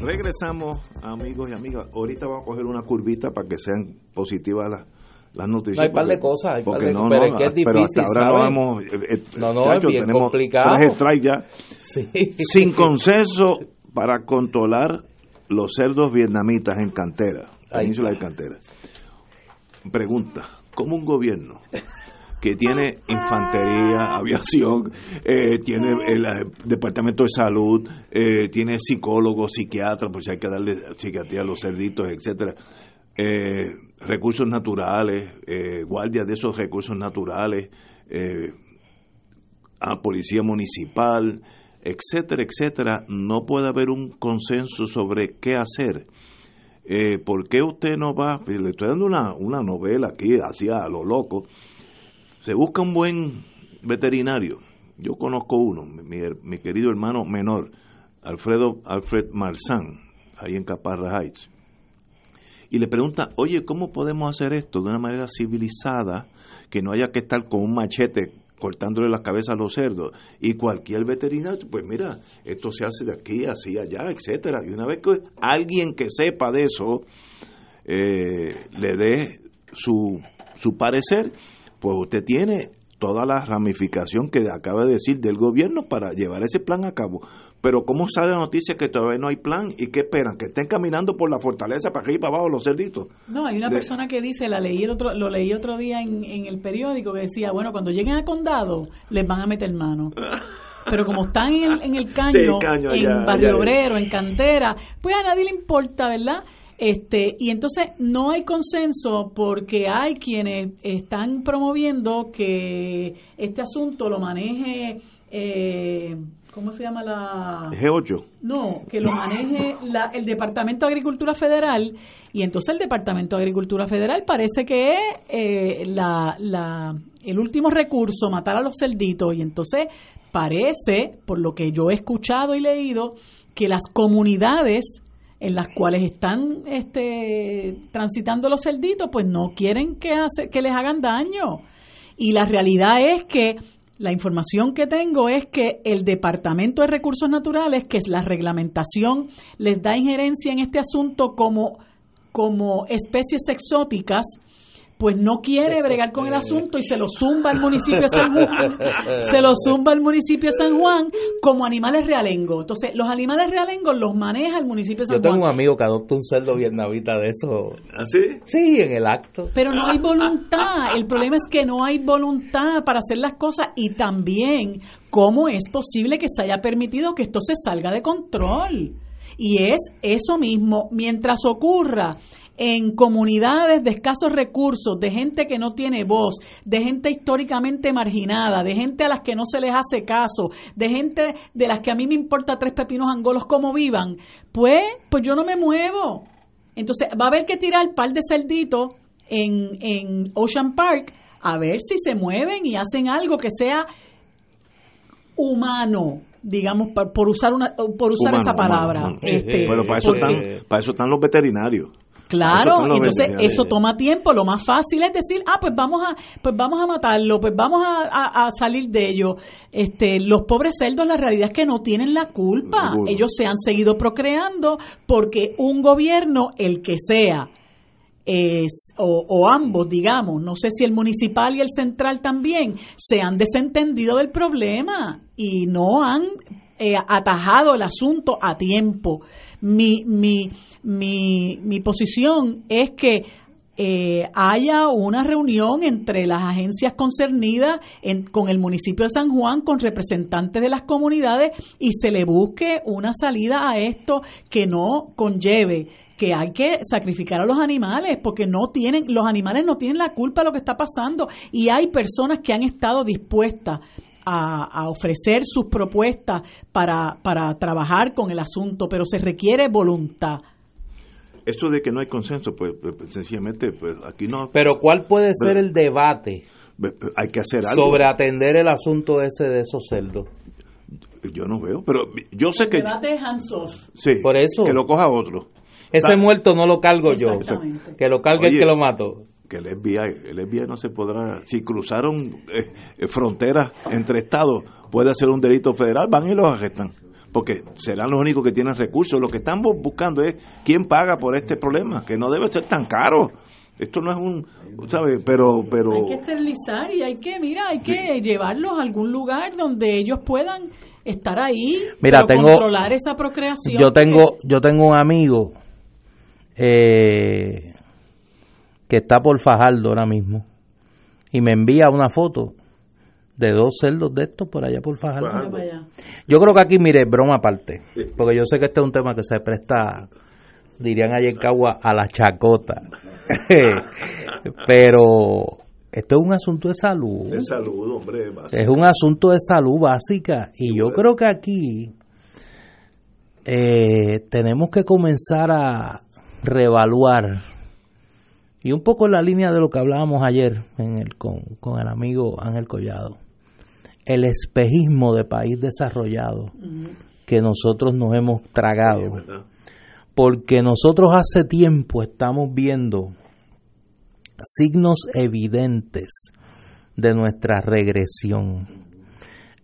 Regresamos, amigos y amigas. Ahorita vamos a coger una curvita para que sean positivas las, las noticias. hay un par de cosas, hay par de, no, pero es que es difícil, pero hasta ahora no hemos... Eh, eh, no, no, es bien tenemos complicado. Tres strikes ya. Sí. Sin consenso para controlar los cerdos vietnamitas en cantera, península de cantera. Pregunta, ¿cómo un gobierno que tiene infantería, aviación, eh, tiene el, eh, departamento de salud, eh, tiene psicólogos, psiquiatras, pues hay que darle psiquiatría a los cerditos, etcétera, eh, recursos naturales, guardias de esos recursos naturales, a policía municipal, etcétera, etcétera, no puede haber un consenso sobre qué hacer. Eh, ¿Por qué usted no va? Le estoy dando una, una novela aquí, así a lo loco. Se busca un buen veterinario. Yo conozco uno, mi, mi querido hermano menor, Alfredo Alfred Marzán, ahí en Caparra Heights. Y le pregunta, oye, ¿cómo podemos hacer esto de una manera civilizada, que no haya que estar con un machete cortándole las cabezas a los cerdos? Y cualquier veterinario, pues mira, esto se hace de aquí, así, allá, etcétera. Y una vez que alguien que sepa de eso eh, le dé su, su parecer, pues usted tiene toda la ramificación que acaba de decir del gobierno para llevar ese plan a cabo. Pero ¿cómo sale la noticia que todavía no hay plan y qué esperan? Que estén caminando por la fortaleza para arriba y para abajo los cerditos. No, hay una De- persona que dice, la leí el otro, lo leí otro día en, en el periódico, que decía, bueno, cuando lleguen al condado, les van a meter mano. Pero como están en el, en el caño, Sí, el caño, en Barrio allá. Obrero, en Cantera, pues a nadie le importa, ¿verdad? Este, y entonces no hay consenso porque hay quienes están promoviendo que este asunto lo maneje, eh, ¿cómo se llama la...? G8. No, que lo maneje la- el Departamento de Agricultura Federal y entonces el Departamento de Agricultura Federal parece que es eh, la, la- el último recurso, matar a los cerditos y entonces parece, por lo que yo he escuchado y leído, que las comunidades en las cuales están este, transitando los cerditos, pues no quieren que, hace- que les hagan daño. Y la realidad es que la información que tengo es que el Departamento de Recursos Naturales, que es la reglamentación, les da injerencia en este asunto como, como especies exóticas, pues no quiere bregar con el asunto y se lo zumba al municipio de San Juan, se lo zumba al municipio de San Juan como animales realengos. Entonces, los animales realengos los maneja el municipio de Yo San tengo Juan. un amigo que adopta un cerdo vietnamita de eso. ¿Así? Sí, en el acto. Pero no hay voluntad. El problema es que no hay voluntad para hacer las cosas y también cómo es posible que se haya permitido que esto se salga de control. Y es eso mismo, mientras ocurra en comunidades de escasos recursos, de gente que no tiene voz, de gente históricamente marginada, de gente a las que no se les hace caso, de gente de las que a mí me importa tres pepinos angolos cómo vivan, pues, pues yo no me muevo. Entonces va a haber que tirar par de cerditos en, en Ocean Park a ver si se mueven y hacen algo que sea humano, digamos, por, por usar una por usar Humano, esa palabra. humano, humano. Este, Pero para eso, están, para eso están los veterinarios. Claro, entonces eso toma tiempo. Lo más fácil es decir, ah, pues vamos a, pues vamos a matarlo, pues vamos a, a- a salir de ello. Este, los pobres cerdos, la realidad es que no tienen la culpa. Ellos se han seguido procreando porque un gobierno, el que sea, es, o, o ambos, digamos, no sé si el municipal y el central también, se han desentendido del problema y no han eh, atajado el asunto a tiempo. Mi, mi, mi, mi posición es que eh, haya una reunión entre las agencias concernidas con el municipio de San Juan, con representantes de las comunidades y se le busque una salida a esto que no conlleve que hay que sacrificar a los animales porque no tienen los animales no tienen la culpa de lo que está pasando y hay personas que han estado dispuestas a, a ofrecer sus propuestas para, para trabajar con el asunto, pero se requiere voluntad. Eso de que no hay consenso, pues, pues, pues sencillamente, pues aquí no. Pero ¿cuál puede ser el debate hay que hacer algo. sobre atender el asunto ese de esos celdos? Yo no veo, pero yo sé El que. debate es hands-off. Sí, Por eso. Que lo coja otro. Ese muerto no lo cargo yo, Exactamente. que lo cargue el que lo mató. Que el FBI, el FBI no se podrá, si cruzaron eh, eh, fronteras entre estados, puede hacer un delito federal, van y los arrestan, porque serán los únicos que tienen recursos. Lo que están bu- buscando es quién paga por este problema, que no debe ser tan caro. Esto no es un, ¿sabes? Pero, pero, Hay que esterilizar y hay que, mira, hay que llevarlos a algún lugar donde ellos puedan estar ahí, Mira, pero tengo- controlar esa procreación. Yo tengo, yo tengo un amigo eh, que está por Fajardo ahora mismo y me envía una foto de dos cerdos de estos por allá por Fajardo. Yo creo que aquí, mire, broma aparte, porque yo sé que este es un tema que se presta, dirían allá en Cagua, a la chacota. Pero esto es un asunto de salud. de salud, hombre. Es un asunto de salud básica y yo creo que aquí eh, tenemos que comenzar a reevaluar y un poco en la línea de lo que hablábamos ayer en el, con, con el amigo Ángel Collado, el espejismo de país desarrollado que nosotros nos hemos tragado, porque nosotros hace tiempo estamos viendo signos evidentes de nuestra regresión.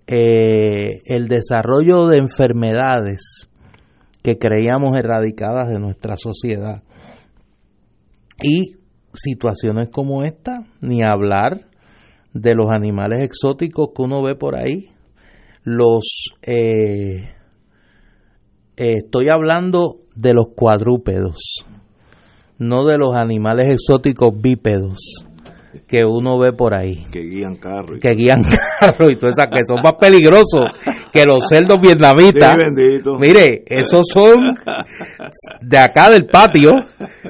Eh, el desarrollo de enfermedades que creíamos erradicadas de nuestra sociedad. Y situaciones como esta, ni hablar de los animales exóticos que uno ve por ahí, los... eh, eh, estoy hablando de los cuadrúpedos, no de los animales exóticos bípedos que uno ve por ahí Que guían carros. que guían carros y todas esas que son más peligrosos que los cerdos vietnamitas. Sí. Mire, esos son de acá del patio,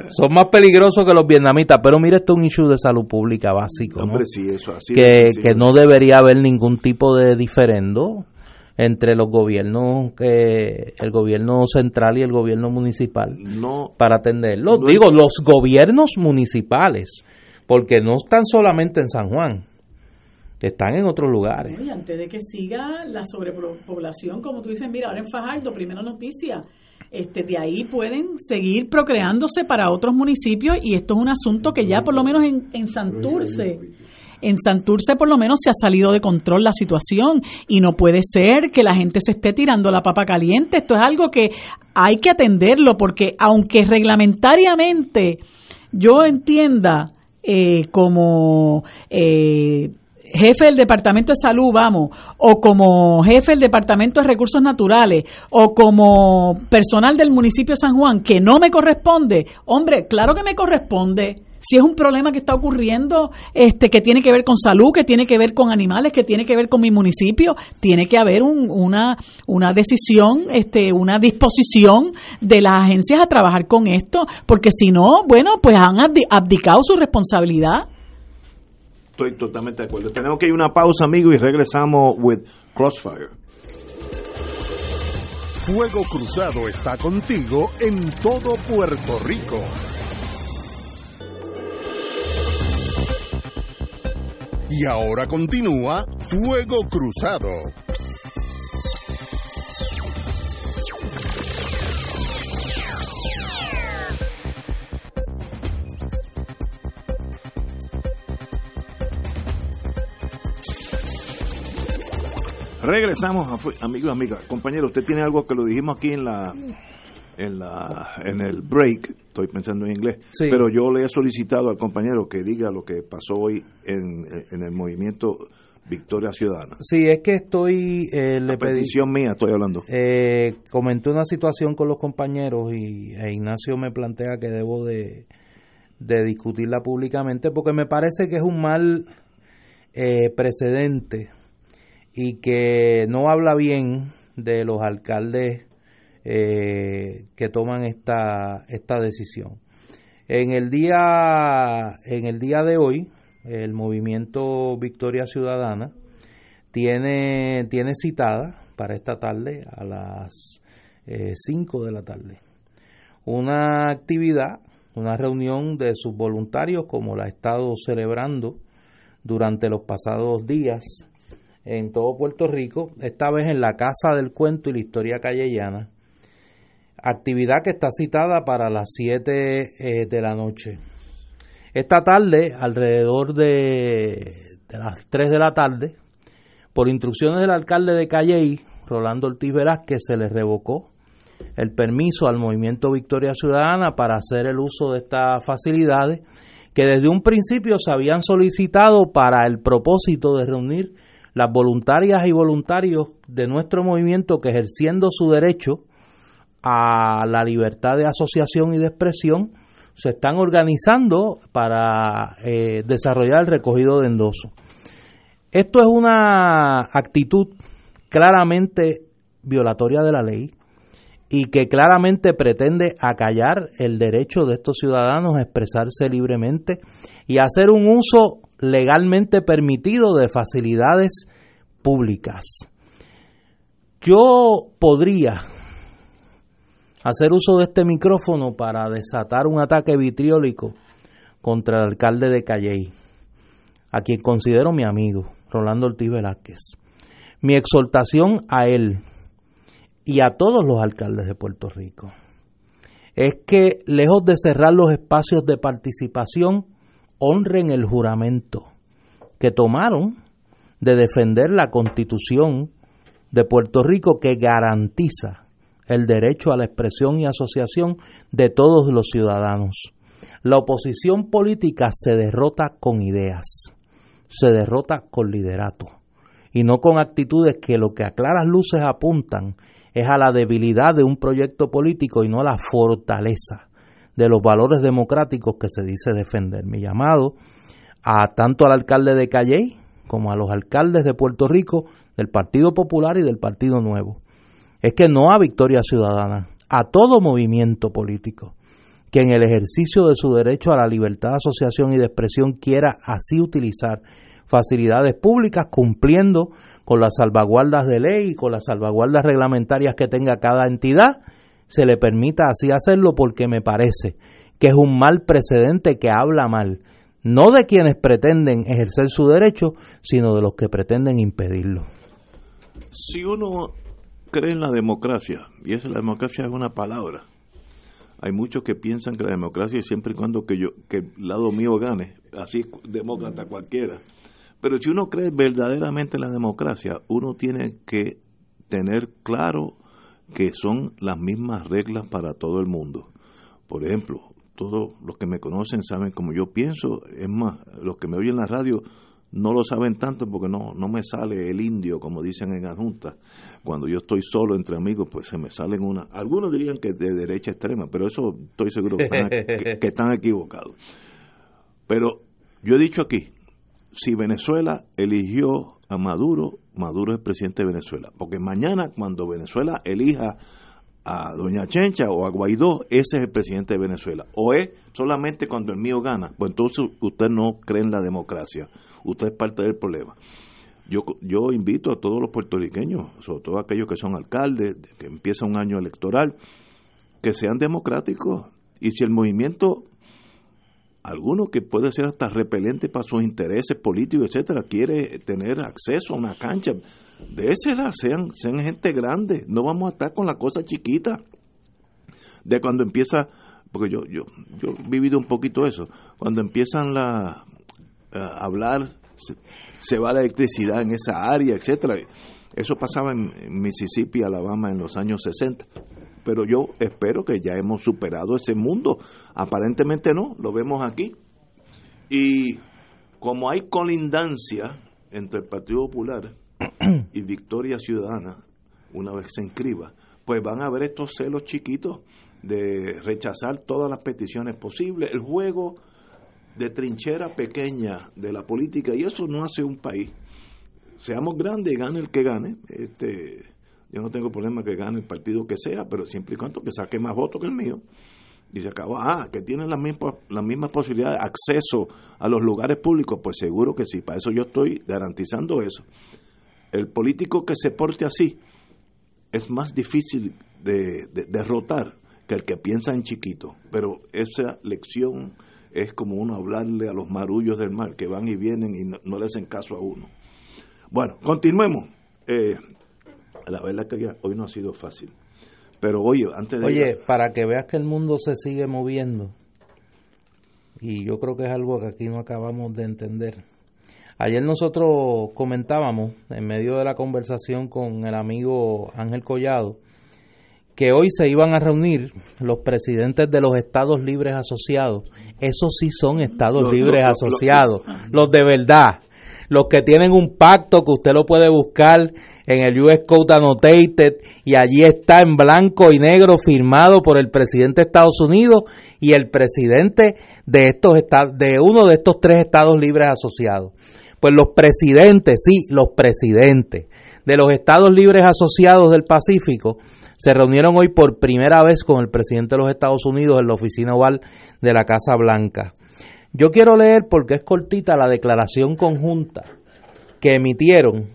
son más peligrosos que los vietnamitas. Pero mire, esto es un issue de salud pública básico, ¿no? Hombre, sí, eso así. que, que no debería haber ningún tipo de diferendo entre los gobiernos, que el gobierno central y el gobierno municipal No, para atenderlo. No Digo, los gobiernos municipales, porque no están solamente en San Juan, están en otros lugares. Y antes de que siga la sobrepoblación, como tú dices, mira, ahora en Fajardo, primera noticia, este, de ahí pueden seguir procreándose para otros municipios y esto es un asunto que ya por lo menos en, en Santurce, en Santurce por lo menos se ha salido de control la situación y no puede ser que la gente se esté tirando la papa caliente. Esto es algo que hay que atenderlo porque aunque reglamentariamente yo entienda eh, como eh, jefe del Departamento de Salud, vamos, o como jefe del Departamento de Recursos Naturales, o como personal del municipio de San Juan, que no me corresponde, hombre, claro que me corresponde. Si es un problema que está ocurriendo, este, que tiene que ver con salud, que tiene que ver con animales, que tiene que ver con mi municipio, tiene que haber un- una, una decisión, este, una disposición de las agencias a trabajar con esto, porque si no, bueno, pues han abdi- abdicado su responsabilidad. estoy totalmente de acuerdo. Tenemos que ir a una pausa, amigo, y regresamos with Crossfire. Fuego Cruzado está contigo en todo Puerto Rico. Y ahora continúa Fuego Cruzado. Regresamos, amigos amigas. Compañero, usted tiene algo que lo dijimos aquí en la en la en el break, estoy pensando en inglés, Sí. pero yo le he solicitado al compañero que diga lo que pasó hoy en, en el movimiento Victoria Ciudadana. Sí, es que estoy, eh, le La pedí, petición mía, estoy hablando. eh, comenté una situación con los compañeros y e Ignacio me plantea que debo de, de discutirla públicamente porque me parece que es un mal eh, precedente y que no habla bien de los alcaldes eh, que toman esta, esta decisión. En el día, en el día de hoy, el movimiento Victoria Ciudadana tiene, tiene citada para esta tarde a las 5 de la tarde una actividad, una reunión de sus voluntarios como la ha estado celebrando durante los pasados días en todo Puerto Rico, esta vez en la Casa del Cuento y la Historia Callellana, actividad que está citada para las 7 eh, de la noche. Esta tarde, alrededor de, las 3 de la tarde, por instrucciones del alcalde de Calley, Rolando Ortiz Velázquez, se le revocó el permiso al Movimiento Victoria Ciudadana para hacer el uso de estas facilidades que desde un principio se habían solicitado para el propósito de reunir las voluntarias y voluntarios de nuestro movimiento que ejerciendo su derecho a la libertad de asociación y de expresión se están organizando para eh, desarrollar el recogido de endoso. Esto es una actitud claramente violatoria de la ley y que claramente pretende acallar el derecho de estos ciudadanos a expresarse libremente y hacer un uso legalmente permitido de facilidades públicas. Yo podría hacer uso de este micrófono para desatar un ataque vitriólico contra el alcalde de Calley, a quien considero mi amigo, Rolando Ortiz Velázquez. Mi exhortación a él y a todos los alcaldes de Puerto Rico es que, lejos de cerrar los espacios de participación, honren el juramento que tomaron de defender la constitución de Puerto Rico que garantiza el derecho a la expresión y asociación de todos los ciudadanos. La oposición política se derrota con ideas, se derrota con liderato y no con actitudes que lo que a claras luces apuntan es a la debilidad de un proyecto político y no a la fortaleza de los valores democráticos que se dice defender. Mi llamado a tanto al alcalde de Calley como a los alcaldes de Puerto Rico, del Partido Popular y del Partido Nuevo, es que no a Victoria Ciudadana, a todo movimiento político que en el ejercicio de su derecho a la libertad de asociación y de expresión quiera así utilizar facilidades públicas cumpliendo con las salvaguardas de ley y con las salvaguardas reglamentarias que tenga cada entidad, se le permita así hacerlo porque me parece que es un mal precedente que habla mal, no de quienes pretenden ejercer su derecho, sino de los que pretenden impedirlo. Si uno cree en la democracia, y es la democracia es una palabra, hay muchos que piensan que la democracia es siempre y cuando que yo que el lado mío gane, así demócrata cualquiera. Pero si uno cree verdaderamente en la democracia, uno tiene que tener claro que son las mismas reglas para todo el mundo. Por ejemplo, todos los que me conocen saben cómo yo pienso, es más, los que me oyen en la radio no lo saben tanto porque no, no me sale el indio, como dicen en la Junta. Cuando yo estoy solo entre amigos, pues se me salen una. Algunos dirían que de derecha extrema, pero eso estoy seguro que están, que están equivocados. Pero yo he dicho aquí, si Venezuela eligió a Maduro, Maduro es el presidente de Venezuela. Porque mañana, cuando Venezuela elija a Doña Chencha o a Guaidó, ese es el presidente de Venezuela. O es solamente cuando el mío gana. Pues entonces usted no cree en la democracia. Usted es parte del problema. Yo, yo invito a todos los puertorriqueños, sobre todo aquellos que son alcaldes, que empieza un año electoral, que sean democráticos. Y si el movimiento alguno que puede ser hasta repelente para sus intereses políticos, etcétera, quiere tener acceso a una cancha, désela, sean, sean gente grande, no vamos a estar con la cosa chiquita. De cuando empieza, porque yo, yo, yo he vivido un poquito eso, cuando empiezan la, a hablar, se, va la electricidad en esa área, etcétera. Eso pasaba en Mississippi, Alabama en los años 60 pero yo espero que ya hemos superado ese mundo. Aparentemente no, lo vemos aquí. Y como hay colindancia entre el Partido Popular y Victoria Ciudadana, una vez se inscriba, pues van a haber estos celos chiquitos de rechazar todas las peticiones posibles, el juego de trinchera pequeña de la política, y eso no hace un país. Seamos grandes, gane el que gane. Este, yo no tengo problema que gane el partido que sea, pero siempre y cuando que saque más votos que el mío. Y se acabó. Ah, que tienen las mismas, las posibilidades de acceso a los lugares públicos. Pues seguro que sí. Para eso yo estoy garantizando eso. El político que se porte así es más difícil de, derrotar que el que piensa en chiquito. Pero esa lección es como uno hablarle a los marullos del mar que van y vienen y no, le hacen caso a uno. Bueno, continuemos. Eh, la verdad que hoy no ha sido fácil. Pero oye, antes de... Oye, para que veas que el mundo se sigue moviendo, y yo creo que es algo que aquí no acabamos de entender. Ayer nosotros comentábamos, en medio de la conversación con el amigo Ángel Collado, que hoy se iban a reunir los presidentes de los estados libres asociados. Esos sí son estados libres asociados, los de verdad, los que tienen un pacto que usted lo puede buscar en el US Code Annotated y allí está en blanco y negro firmado por el presidente de Estados Unidos y el presidente de estos de uno de estos tres estados libres asociados. Pues los presidentes, sí, los presidentes de los estados libres asociados del Pacífico se reunieron hoy por primera vez con el presidente de los Estados Unidos en la oficina oval de la Casa Blanca. Yo quiero leer, porque es cortita, la declaración conjunta que emitieron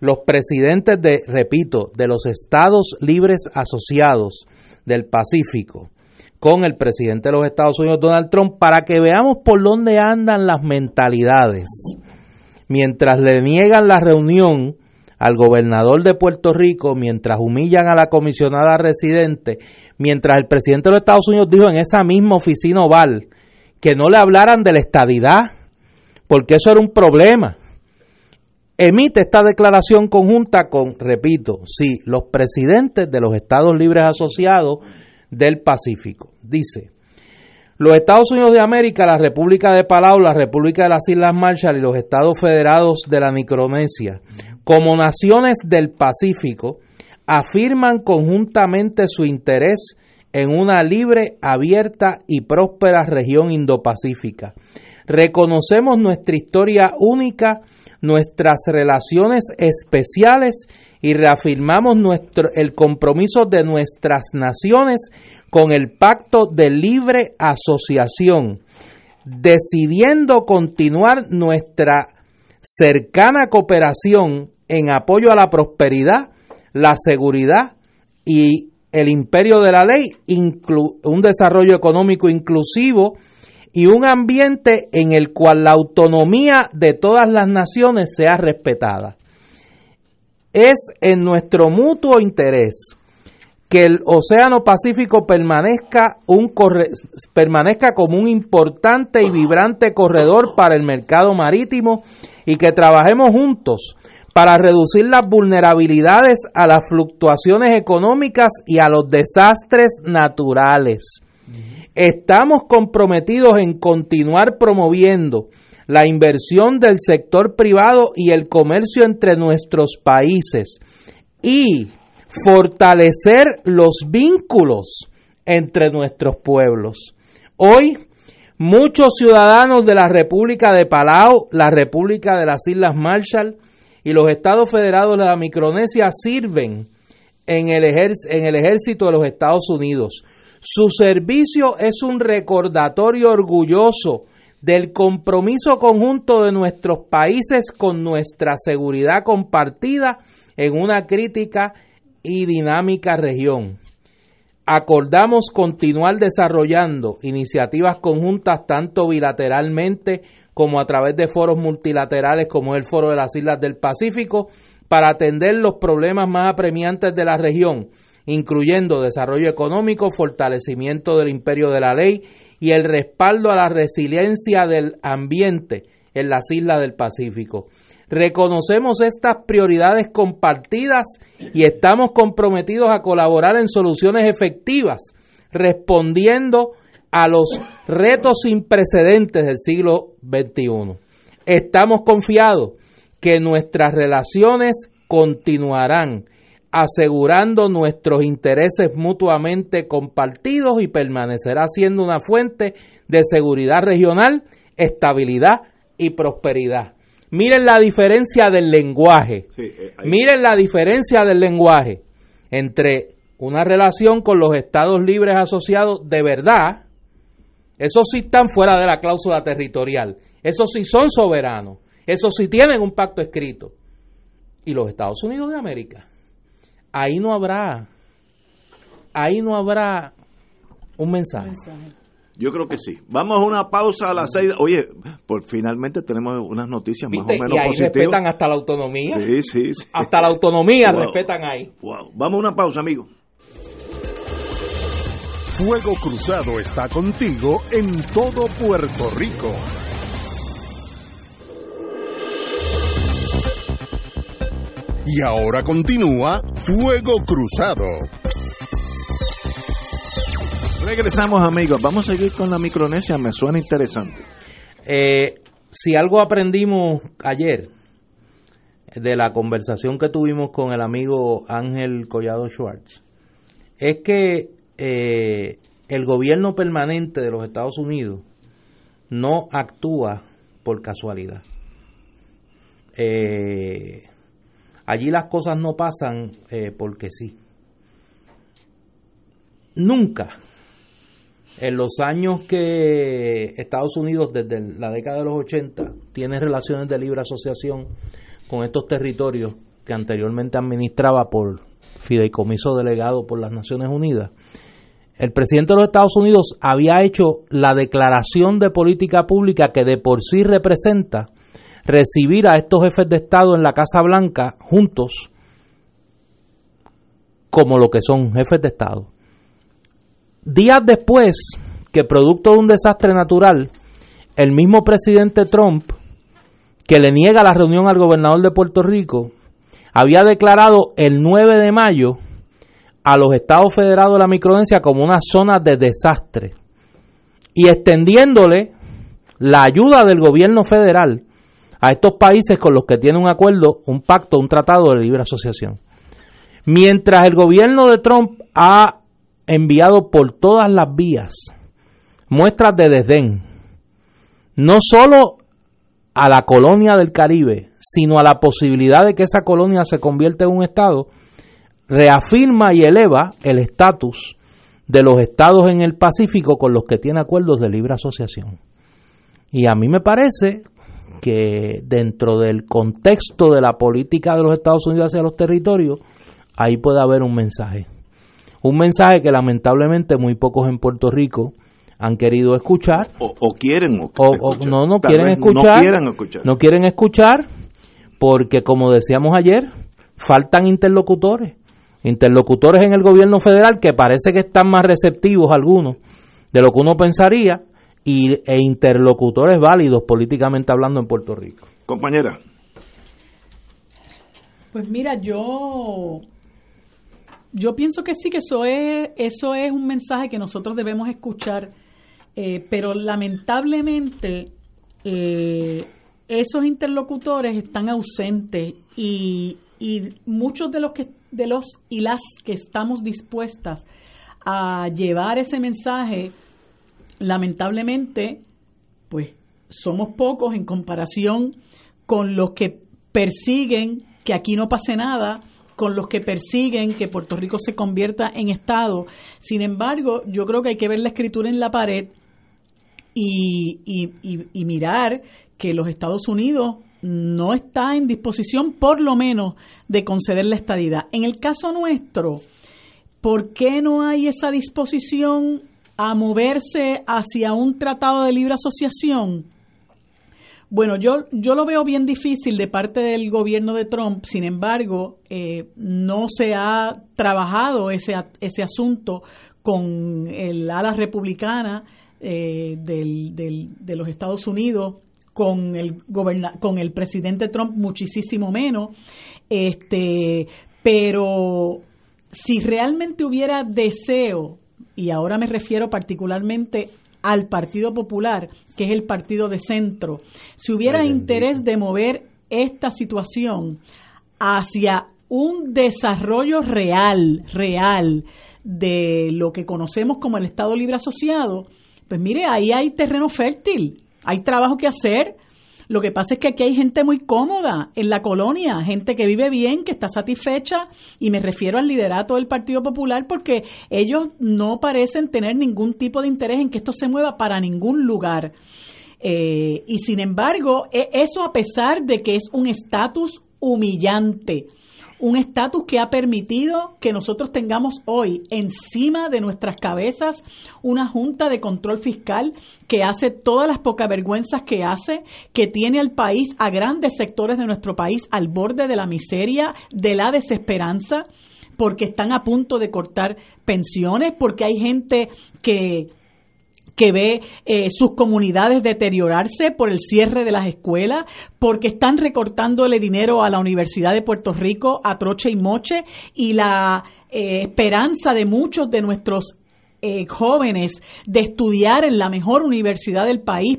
los presidentes de, repito, de los Estados Libres Asociados del Pacífico con el presidente de los Estados Unidos, Donald Trump, para que veamos por dónde andan las mentalidades. Mientras le niegan la reunión al gobernador de Puerto Rico, mientras humillan a la comisionada residente, mientras el presidente de los Estados Unidos dijo en esa misma oficina oval que no le hablaran de la estadidad, porque eso era un problema. Emite esta declaración conjunta con, repito, sí, los presidentes de los Estados Libres Asociados del Pacífico. Dice, los Estados Unidos de América, la República de Palau, la República de las Islas Marshall y los Estados Federados de la Micronesia como naciones del Pacífico, afirman conjuntamente su interés en una libre, abierta y próspera región indopacífica. Reconocemos nuestra historia única, nuestras relaciones especiales y reafirmamos nuestro, el compromiso de nuestras naciones con el Pacto de Libre Asociación, decidiendo continuar nuestra cercana cooperación en apoyo a la prosperidad, la seguridad y el imperio de la ley, un desarrollo económico inclusivo y un ambiente en el cual la autonomía de todas las naciones sea respetada. Es en nuestro mutuo interés que el Océano Pacífico permanezca, un permanezca como un importante y vibrante corredor para el mercado marítimo y que trabajemos juntos para reducir las vulnerabilidades a las fluctuaciones económicas y a los desastres naturales. Estamos comprometidos en continuar promoviendo la inversión del sector privado y el comercio entre nuestros países y fortalecer los vínculos entre nuestros pueblos. Hoy, muchos ciudadanos de la República de Palau, la República de las Islas Marshall, y los estados federados de la Micronesia sirven en el, en el ejército de los Estados Unidos. Su servicio es un recordatorio orgulloso del compromiso conjunto de nuestros países con nuestra seguridad compartida en una crítica y dinámica región. Acordamos continuar desarrollando iniciativas conjuntas tanto bilateralmente como a través de foros multilaterales como el Foro de las Islas del Pacífico, para atender los problemas más apremiantes de la región, incluyendo desarrollo económico, fortalecimiento del imperio de la ley y el respaldo a la resiliencia del ambiente en las islas del Pacífico. Reconocemos estas prioridades compartidas y estamos comprometidos a colaborar en soluciones efectivas, respondiendo a los retos sin precedentes del siglo XXI. Estamos confiados que nuestras relaciones continuarán asegurando nuestros intereses mutuamente compartidos y permanecerá siendo una fuente de seguridad regional, estabilidad y prosperidad. Miren la diferencia del lenguaje. Eh, Miren la diferencia del lenguaje entre una relación con los estados libres asociados de verdad esos sí están fuera de la cláusula territorial. Esos sí son soberanos. Esos sí tienen un pacto escrito. Y los Estados Unidos de América. Ahí no habrá, ahí no habrá Un mensaje. Yo creo que sí. Vamos a una pausa a las seis. Oye, por finalmente tenemos unas noticias más o menos y ahí positivas. respetan hasta la autonomía. Sí, sí, sí. Hasta la autonomía respetan ahí. Wow. Vamos a una pausa, amigo. Fuego Cruzado está contigo en todo Puerto Rico. Y ahora continúa Fuego Cruzado. Regresamos amigos, vamos a seguir con la Micronesia, me suena interesante. Eh, si algo aprendimos ayer de la conversación que tuvimos con el amigo Ángel Collado Schwartz, es que eh, el gobierno permanente de los Estados Unidos no actúa por casualidad. Eh, allí las cosas no pasan porque sí. Nunca en los años que Estados Unidos, desde la década de los 80, tiene relaciones de libre asociación con estos territorios que anteriormente administraba por fideicomiso delegado por las Naciones Unidas, el presidente de los Estados Unidos había hecho la declaración de política pública que de por sí representa recibir a estos jefes de Estado en la Casa Blanca juntos como lo que son jefes de Estado. Días después que producto de un desastre natural, el mismo presidente Trump, que le niega la reunión al gobernador de Puerto Rico, había declarado el 9 de mayo a los estados federados de la micronesia como una zona de desastre y extendiéndole la ayuda del gobierno federal a estos países con los que tiene un acuerdo, un pacto, un tratado de libre asociación. Mientras el gobierno de Trump ha enviado por todas las vías muestras de desdén, no solo a la colonia del Caribe, sino a la posibilidad de que esa colonia se convierta en un Estado, reafirma y eleva el estatus de los estados en el Pacífico con los que tiene acuerdos de libre asociación. Y a mí me parece que dentro del contexto de la política de los Estados Unidos hacia los territorios, ahí puede haber un mensaje. Un mensaje que lamentablemente muy pocos en Puerto Rico han querido escuchar. O, quieren o, no, no quieren escuchar. No quieren escuchar. No quieren escuchar porque, como decíamos ayer, faltan interlocutores. Interlocutores en el gobierno federal que parece que están más receptivos algunos de lo que uno pensaría y, e interlocutores válidos políticamente hablando en Puerto Rico. Compañera. Pues mira, yo yo pienso que sí, que eso es, eso es un mensaje que nosotros debemos escuchar, eh, pero lamentablemente eh, esos interlocutores están ausentes y, y muchos de los que de los y las que estamos dispuestas a llevar ese mensaje, lamentablemente, pues somos pocos en comparación con los que persiguen que aquí no pase nada, con los que persiguen que Puerto Rico se convierta en Estado. Sin embargo, yo creo que hay que ver la escritura en la pared y, y, mirar que los Estados Unidos no está en disposición, por lo menos, de conceder la estadidad. En el caso nuestro, ¿por qué no hay esa disposición a moverse hacia un tratado de libre asociación? Bueno, yo, yo lo veo bien difícil de parte del gobierno de Trump, sin embargo, eh, no se ha trabajado ese, ese asunto con el ala republicana eh, del, del, de los Estados Unidos, con el, con el presidente Trump muchísimo menos, este, pero si realmente hubiera deseo, y ahora me refiero particularmente al Partido Popular, que es el partido de centro, si hubiera interés de mover esta situación hacia un desarrollo real, real de lo que conocemos como el Estado Libre Asociado, pues mire, ahí hay terreno fértil, hay trabajo que hacer, lo que pasa es que aquí hay gente muy cómoda en la colonia, gente que vive bien, que está satisfecha, y me refiero al liderato del Partido Popular porque ellos no parecen tener ningún tipo de interés en que esto se mueva para ningún lugar. Eh, y sin embargo, e, eso a pesar de que es un estatus humillante, un estatus que ha permitido que nosotros tengamos hoy encima de nuestras cabezas una junta de control fiscal que hace todas las pocas vergüenzas que hace, que tiene al país, a grandes sectores de nuestro país, al borde de la miseria, de la desesperanza, porque están a punto de cortar pensiones, porque hay gente que que ve eh, sus comunidades deteriorarse por el cierre de las escuelas, porque están recortándole dinero a la Universidad de Puerto Rico a troche y moche, y la eh, esperanza de muchos de nuestros eh, jóvenes de estudiar en la mejor universidad del país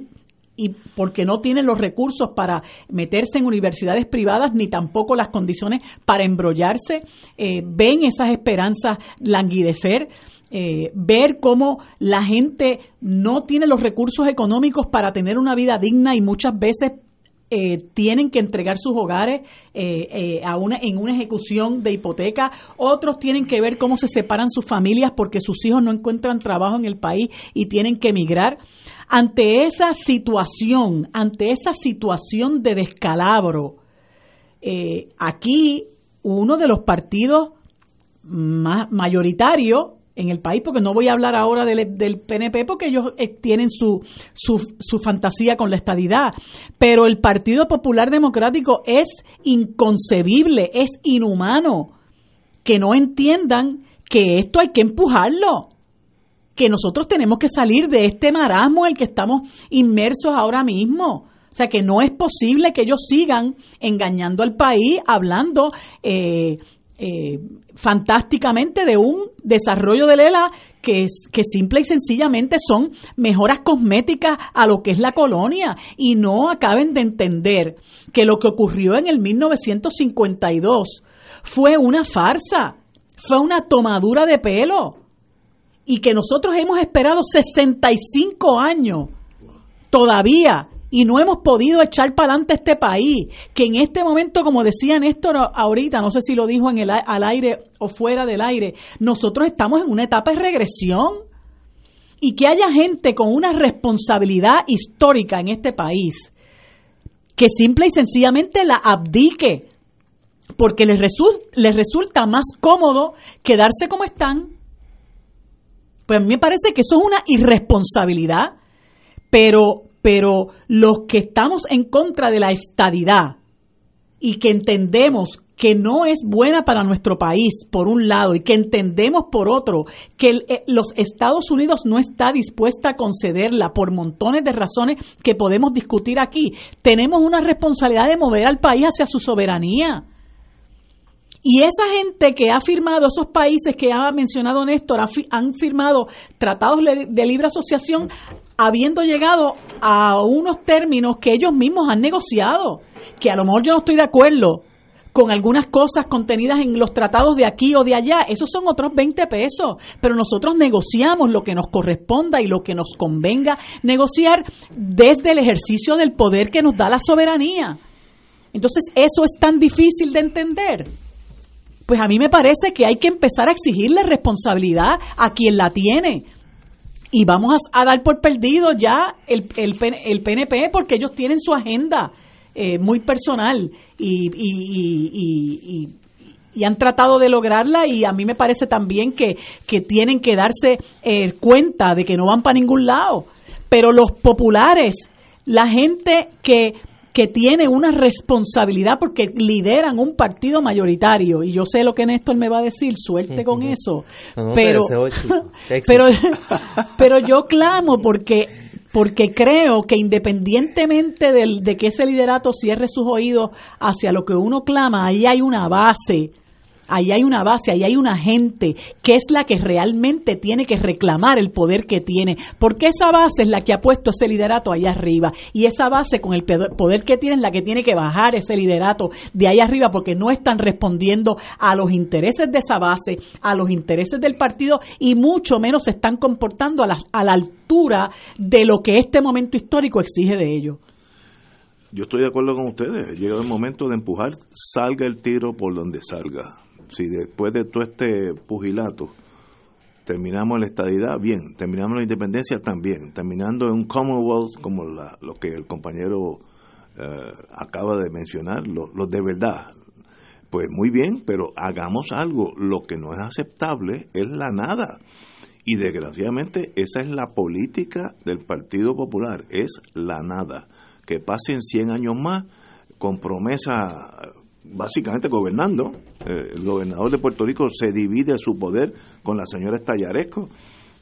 y porque no tienen los recursos para meterse en universidades privadas ni tampoco las condiciones para embrollarse, ven esas esperanzas languidecer. Eh, ver cómo la gente no tiene los recursos económicos para tener una vida digna y muchas veces eh, tienen que entregar sus hogares eh, a una, en una ejecución de hipoteca, otros tienen que ver cómo se separan sus familias porque sus hijos no encuentran trabajo en el país y tienen que emigrar. Ante esa situación, ante esa situación de descalabro, aquí uno de los partidos más mayoritarios en el país, porque no voy a hablar ahora del, del PNP porque ellos eh, tienen su, su, su, fantasía con la estadidad, pero el Partido Popular Democrático es inconcebible, es inhumano. Que no entiendan que esto hay que empujarlo, que nosotros tenemos que salir de este marasmo en el que estamos inmersos ahora mismo. O sea que no es posible que ellos sigan engañando al país, hablando eh, eh, fantásticamente de un desarrollo de Lela que, que simple y sencillamente son mejoras cosméticas a lo que es la colonia. Y no acaben de entender que lo que ocurrió en el 1952 fue una farsa, fue una tomadura de pelo. Y que nosotros hemos esperado 65 años todavía y no hemos podido echar para adelante este país, que en este momento, como decía Néstor ahorita, no sé si lo dijo en el, al aire o fuera del aire, nosotros estamos en una etapa de regresión y que haya gente con una responsabilidad histórica en este país que simple y sencillamente la abdique porque les, les resulta más cómodo quedarse como están. Pues a mí me parece que eso es una irresponsabilidad, pero pero los que estamos en contra de la estadidad y que entendemos que no es buena para nuestro país, por un lado, y que entendemos, por otro, que eh, los Estados Unidos no está dispuesta a concederla por montones de razones que podemos discutir aquí, tenemos una responsabilidad de mover al país hacia su soberanía. Y esa gente que ha firmado, esos países que ha mencionado Néstor, han firmado tratados de libre asociación habiendo llegado a unos términos que ellos mismos han negociado, que a lo mejor yo no estoy de acuerdo con algunas cosas contenidas en los tratados de aquí o de allá, esos son otros 20 pesos, pero nosotros negociamos lo que nos corresponda y lo que nos convenga negociar desde el ejercicio del poder que nos da la soberanía. Entonces, eso es tan difícil de entender. Pues a mí me parece que hay que empezar a exigirle responsabilidad a quien la tiene, y vamos a, dar por perdido ya el, el, el, PNP porque ellos tienen su agenda eh, muy personal y, y, y, han tratado de lograrla y a mí me parece también que, que tienen que darse eh, cuenta de que no van para ningún lado. Pero los populares, la gente que que tiene una responsabilidad porque lideran un partido mayoritario. Y yo sé lo que Néstor me va a decir, suerte con eso, pero pero pero yo clamo porque porque creo que independientemente del, de que ese liderato cierre sus oídos hacia lo que uno clama, ahí hay una base ahí hay una base, ahí hay una gente que es la que realmente tiene que reclamar el poder que tiene, porque esa base es la que ha puesto ese liderato ahí arriba y esa base con el poder que tiene es la que tiene que bajar ese liderato de ahí arriba porque no están respondiendo a los intereses de esa base, a los intereses del partido y mucho menos se están comportando a la, a la altura de lo que este momento histórico exige de ellos. Yo estoy de acuerdo con ustedes. Llega el momento de empujar, salga el tiro por donde salga si después de todo este pugilato terminamos la estadidad, bien, terminamos la independencia también, terminando en un Commonwealth como lo que el compañero eh, acaba de mencionar, los lo de verdad. Pues muy bien, pero hagamos algo. Lo que no es aceptable es la nada. Y desgraciadamente esa es la política del Partido Popular, es la nada. Que pasen 100 años más con promesa, básicamente gobernando. Eh, el gobernador de Puerto Rico se divide su poder con la señora Estallaresco,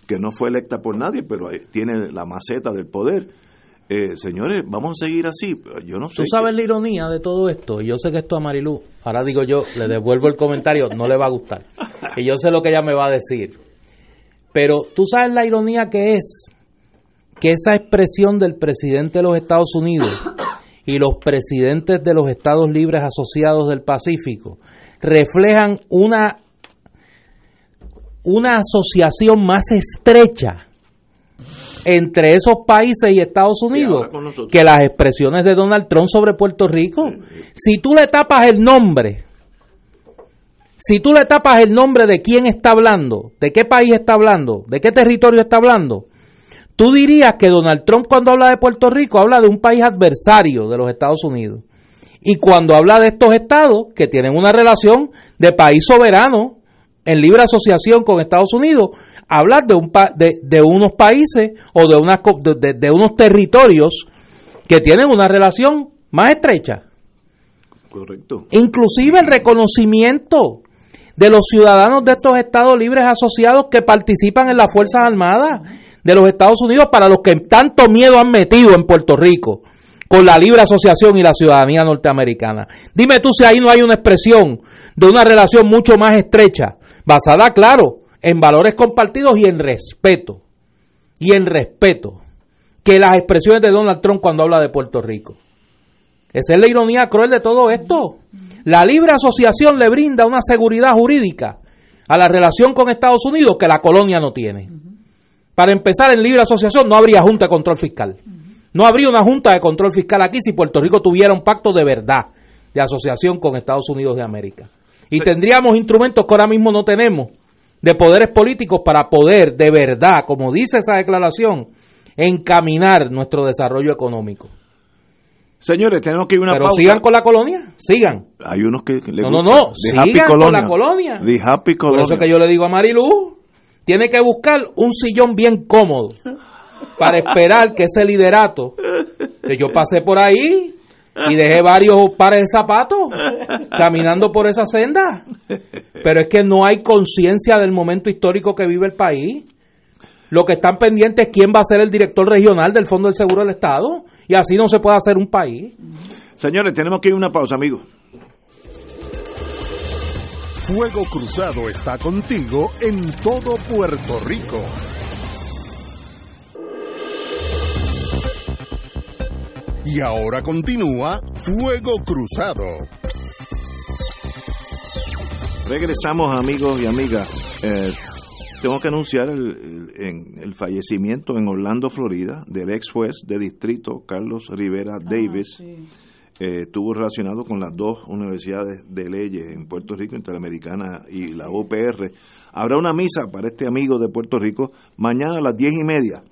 que no fue electa por nadie, pero tiene la maceta del poder eh, señores, vamos a seguir así. Yo no sé. Tú sabes la ironía de todo esto. Y yo sé que esto a Marilú, ahora digo yo, le devuelvo el comentario, no le va a gustar. Y yo sé lo que ella me va a decir. Pero tú sabes la ironía que es que esa expresión del presidente de los Estados Unidos y los presidentes de los Estados Libres Asociados del Pacífico reflejan una, una asociación más estrecha entre esos países y Estados Unidos que las expresiones de Donald Trump sobre Puerto Rico. Si tú le tapas el nombre, si tú le tapas el nombre de quién está hablando, de qué país está hablando, de qué territorio está hablando, tú dirías que Donald Trump cuando habla de Puerto Rico habla de un país adversario de los Estados Unidos. Y cuando habla de estos estados que tienen una relación de país soberano en libre asociación con Estados Unidos, hablar de, un de, de, unos países o de, una, de, de, unos territorios que tienen una relación más estrecha. Correcto. Inclusive el reconocimiento de los ciudadanos de estos estados libres asociados que participan en las Fuerzas Armadas de los Estados Unidos para los que tanto miedo han metido en Puerto Rico con la libre asociación y la ciudadanía norteamericana. Dime tú si ahí no hay una expresión de una relación mucho más estrecha, basada, claro, en valores compartidos y en respeto. Y en respeto. Que las expresiones de Donald Trump cuando habla de Puerto Rico. Esa es la ironía cruel de todo esto. La libre asociación le brinda una seguridad jurídica a la relación con Estados Unidos que la colonia no tiene. Para empezar, en libre asociación no habría junta de control fiscal. No habría una junta de control fiscal aquí si Puerto Rico tuviera un pacto de verdad de asociación con Estados Unidos de América. Y tendríamos instrumentos que ahora mismo no tenemos de poderes políticos para poder de verdad, como dice esa declaración, encaminar nuestro desarrollo económico. Señores, tenemos que ir a una Pero sigan con la colonia, sigan. Hay unos que le No, no, no, sigan con la colonia. The happy Por eso que yo le digo a Marilu, tiene que buscar un sillón bien cómodo para esperar que ese liderato que yo pasé por ahí y dejé varios pares de zapatos caminando por esa senda. Pero es que no hay conciencia del momento histórico que vive el país. Lo que están pendientes es quién va a ser el director regional del Fondo del Seguro del Estado. Y así no se puede hacer un país. Señores, tenemos que ir a una pausa, amigos. Fuego Cruzado está contigo en todo Puerto Rico. Y ahora continúa Fuego Cruzado. Regresamos amigos y amigas. Eh, tengo que anunciar el, el, fallecimiento en Orlando, Florida, del ex juez de distrito Carlos Rivera ah, Davis. Eh, estuvo relacionado con las dos universidades de leyes en Puerto Rico, Interamericana y la UPR. Habrá una misa para este amigo de Puerto Rico mañana a las diez y media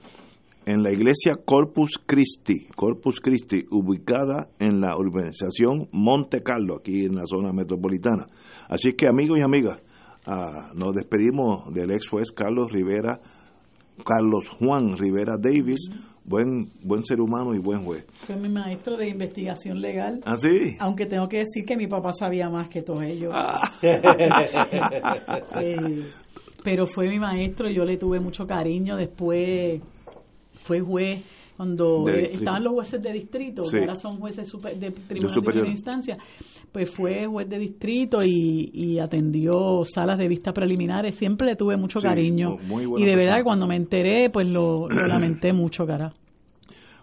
en la iglesia Corpus Christi, Corpus Christi, ubicada en la urbanización Monte Carlo, aquí en la zona metropolitana. Así que amigos y amigas, ah, nos despedimos del ex juez Carlos Rivera, Carlos Juan Rivera Davis, buen buen ser humano y buen juez. Fue mi maestro de investigación legal. ¿Ah, sí? Aunque tengo que decir que mi papá sabía más que todos ellos. Ah. Eh, pero fue mi maestro, yo le tuve mucho cariño. Después fue juez cuando estaban los jueces de distrito, que ahora son jueces de primera instancia, pues fue juez de distrito y, atendió salas de vista preliminares. Siempre le tuve mucho cariño. y de verdad, cuando me enteré, pues lo, lamenté mucho, cara.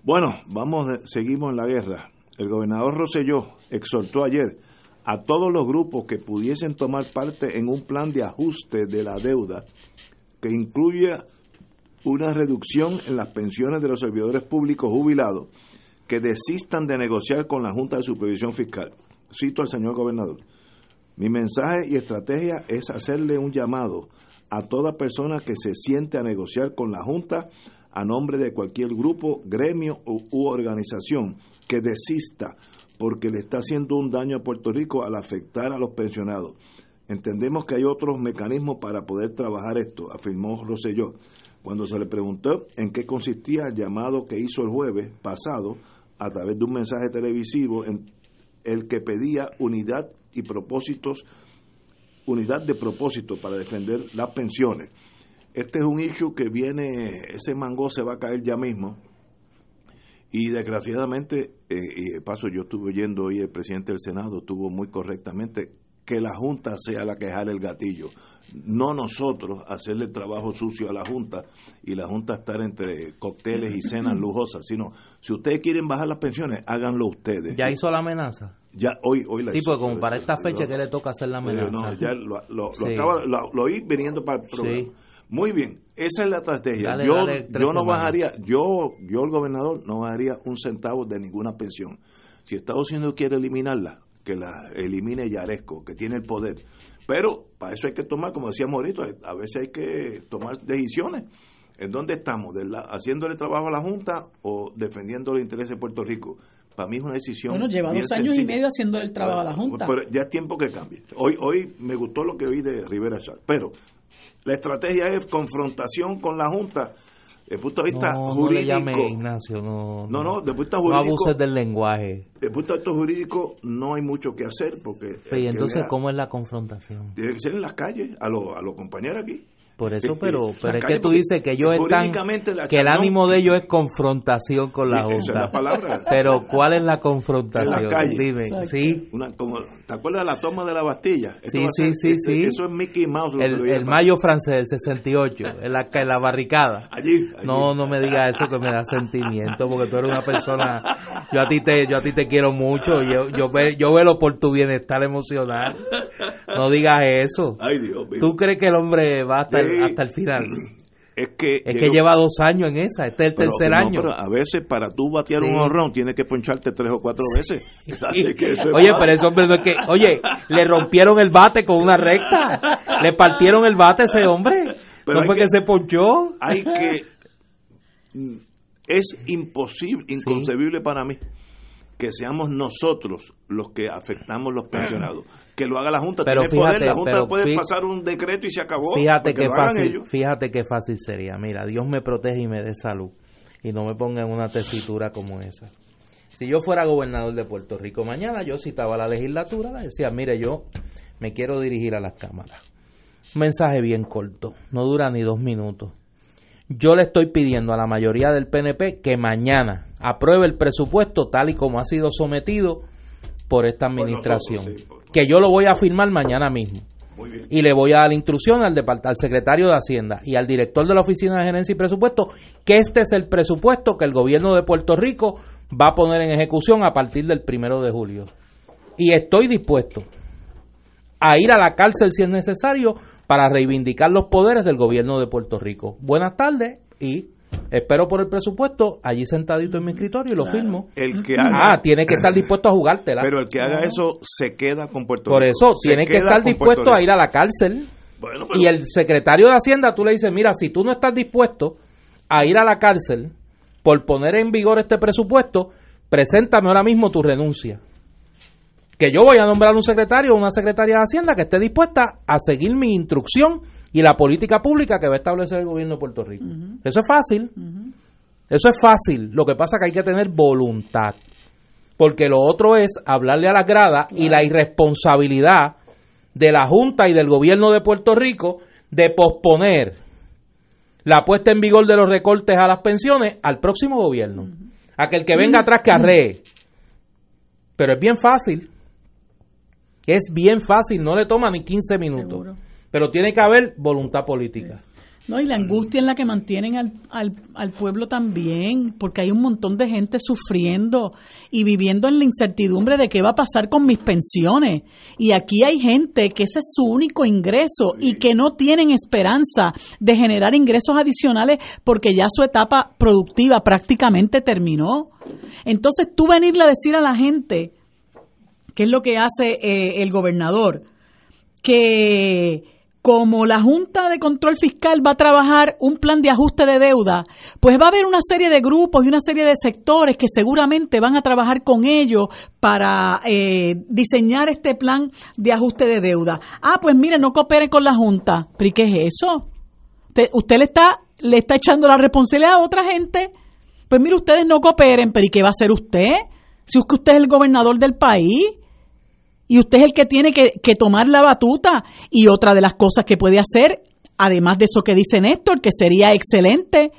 Bueno, vamos, seguimos en la guerra. El gobernador Roselló exhortó ayer a todos los grupos que pudiesen tomar parte en un plan de ajuste de la deuda que incluya una reducción en las pensiones de los servidores públicos jubilados que desistan de negociar con la Junta de Supervisión Fiscal. Cito al señor gobernador. Mi mensaje y estrategia es hacerle un llamado a toda persona que se siente a negociar con la Junta a nombre de cualquier grupo, gremio u, organización que desista porque le está haciendo un daño a Puerto Rico al afectar a los pensionados. Entendemos que hay otros mecanismos para poder trabajar esto, afirmó Rosselló. Cuando se le preguntó en qué consistía el llamado que hizo el jueves pasado a través de un mensaje televisivo en el que pedía unidad y propósitos, unidad de propósito para defender las pensiones. Este es un issue que viene, ese mango se va a caer ya mismo. Y desgraciadamente, eh, y paso, yo estuve oyendo hoy el presidente del Senado, tuvo muy correctamente que la Junta sea la que jale el gatillo, no nosotros hacerle trabajo sucio a la Junta y la Junta estar entre cócteles y cenas lujosas, sino si ustedes quieren bajar las pensiones, háganlo ustedes. ¿Ya hizo la amenaza? Ya, hoy, hoy la Sí, pues como para esta fecha que le toca hacer la amenaza. No, ya lo, lo, acaba, lo, oí viniendo para el programa. Muy bien, esa es la estrategia. yo yo no bajaría, yo, yo el gobernador no bajaría un centavo de ninguna pensión. Si Estados Unidos quiere eliminarla, que la elimine Yaresco, que tiene el poder. Pero para eso hay que tomar, como decía Morito, a veces hay que tomar decisiones. ¿En dónde estamos? ¿De la, ¿Haciéndole trabajo a la Junta o defendiendo los intereses de Puerto Rico? Para mí es una decisión. Bueno, lleva dos años y medio haciendo el trabajo a la Junta. Pero ya es tiempo que cambie. Hoy, hoy me gustó lo que oí de Rivera Chávez. Pero la estrategia es confrontación con la Junta desde el punto de vista no, jurídico. No le llame Ignacio, no. No, no, el punto de vista jurídico. No abuses del lenguaje. El punto de vista jurídico no hay mucho que hacer porque. Sí, entonces, ¿cómo es la confrontación? Tiene que ser en las calles, a los a los compañeros aquí. Por eso, pero, pero es que tú dices que ellos están, que el ánimo de ellos es confrontación con la Junta. Esa es la palabra. Pero ¿cuál es la confrontación? En la calle. Dime, ¿sí? Una, como, ¿Te acuerdas de la toma de la Bastilla? sí, sí, sí, sí. Eso es Mickey Mouse. El, el mayo francés del 68, en la, en la barricada. Allí, No, no me digas eso que me da sentimiento, porque tú eres una persona, yo a ti te, yo a ti te quiero mucho, yo, yo, yo velo por tu bienestar emocional. No digas eso. Ay, Dios mío. ¿Tú crees que el hombre va hasta, el, hasta el final? Es que, es que lleva dos años en esa, este es el tercer no, año. Pero a veces para tú batear un honrón tienes que poncharte tres o cuatro veces. oye, pero ese hombre no es que, oye, le rompieron el bate con una recta, le partieron el bate a ese hombre, pero no fue que, que, se ponchó. Hay que, es imposible, inconcebible para mí que seamos nosotros los que afectamos los pensionados. Que lo haga la Junta. Pero Tiene fíjate, poder, la Junta pero puede pasar un decreto y se acabó. Fíjate qué fácil, fíjate qué fácil sería. Mira, Dios me protege y me dé salud y no me ponga en una tesitura como esa. Si yo fuera gobernador de Puerto Rico mañana, yo citaba a la legislatura, le decía, mire, yo me quiero dirigir a las cámaras. Un mensaje bien corto, no dura ni dos minutos. Yo le estoy pidiendo a la mayoría del PNP que mañana apruebe el presupuesto tal y como ha sido sometido por esta administración. Por nosotros, sí, que yo lo voy a firmar mañana mismo. Y le voy a dar la instrucción al, al secretario de Hacienda y al director de la Oficina de Gerencia y Presupuesto que este es el presupuesto que el gobierno de Puerto Rico va a poner en ejecución a partir del primero de julio. Y estoy dispuesto a ir a la cárcel si es necesario para reivindicar los poderes del gobierno de Puerto Rico. Buenas tardes y espero por el presupuesto allí sentadito en mi escritorio y lo firmo. El que haga, ah, tiene que estar dispuesto a jugártela. Pero el que haga eso se queda con Puerto Por Rico. eso, Se tiene que estar dispuesto a ir a la cárcel. Bueno, pero- Y el secretario de Hacienda, tú le dices, mira, si tú no estás dispuesto a ir a la cárcel por poner en vigor este presupuesto, preséntame ahora mismo tu renuncia. Que yo voy a nombrar un secretario o una secretaria de Hacienda que esté dispuesta a seguir mi instrucción y la política pública que va a establecer el gobierno de Puerto Rico. Eso es fácil. Eso es fácil. Lo que pasa es que hay que tener voluntad. Porque lo otro es hablarle a las gradas y la irresponsabilidad de la Junta y del gobierno de Puerto Rico de posponer la puesta en vigor de los recortes a las pensiones al próximo gobierno. A que el que venga atrás que arree. Pero es bien fácil. Es bien fácil, no le toma ni 15 minutos. Seguro. Pero tiene que haber voluntad política. No, y la angustia en la que mantienen al, al, al pueblo también, porque hay un montón de gente sufriendo y viviendo en la incertidumbre de qué va a pasar con mis pensiones. Y aquí hay gente que ese es su único ingreso y que no tienen esperanza de generar ingresos adicionales porque ya su etapa productiva prácticamente terminó. Entonces tú venirle a decir a la gente, ¿qué es lo que hace eh, el gobernador? que como la Junta de Control Fiscal va a trabajar un plan de ajuste de deuda, pues va a haber una serie de grupos y una serie de sectores que seguramente van a trabajar con ellos para eh, diseñar este plan de ajuste de deuda. Ah, pues mire, no cooperen con la Junta. ¿Pero y qué es eso? Usted, le está le está echando la responsabilidad a otra gente. Pues mire, ustedes no cooperen, pero ¿y qué va a hacer usted? Si que usted es el gobernador del país y usted es el que tiene que, tomar la batuta. Y otra de las cosas que puede hacer, además de eso que dice Néstor, que sería excelente,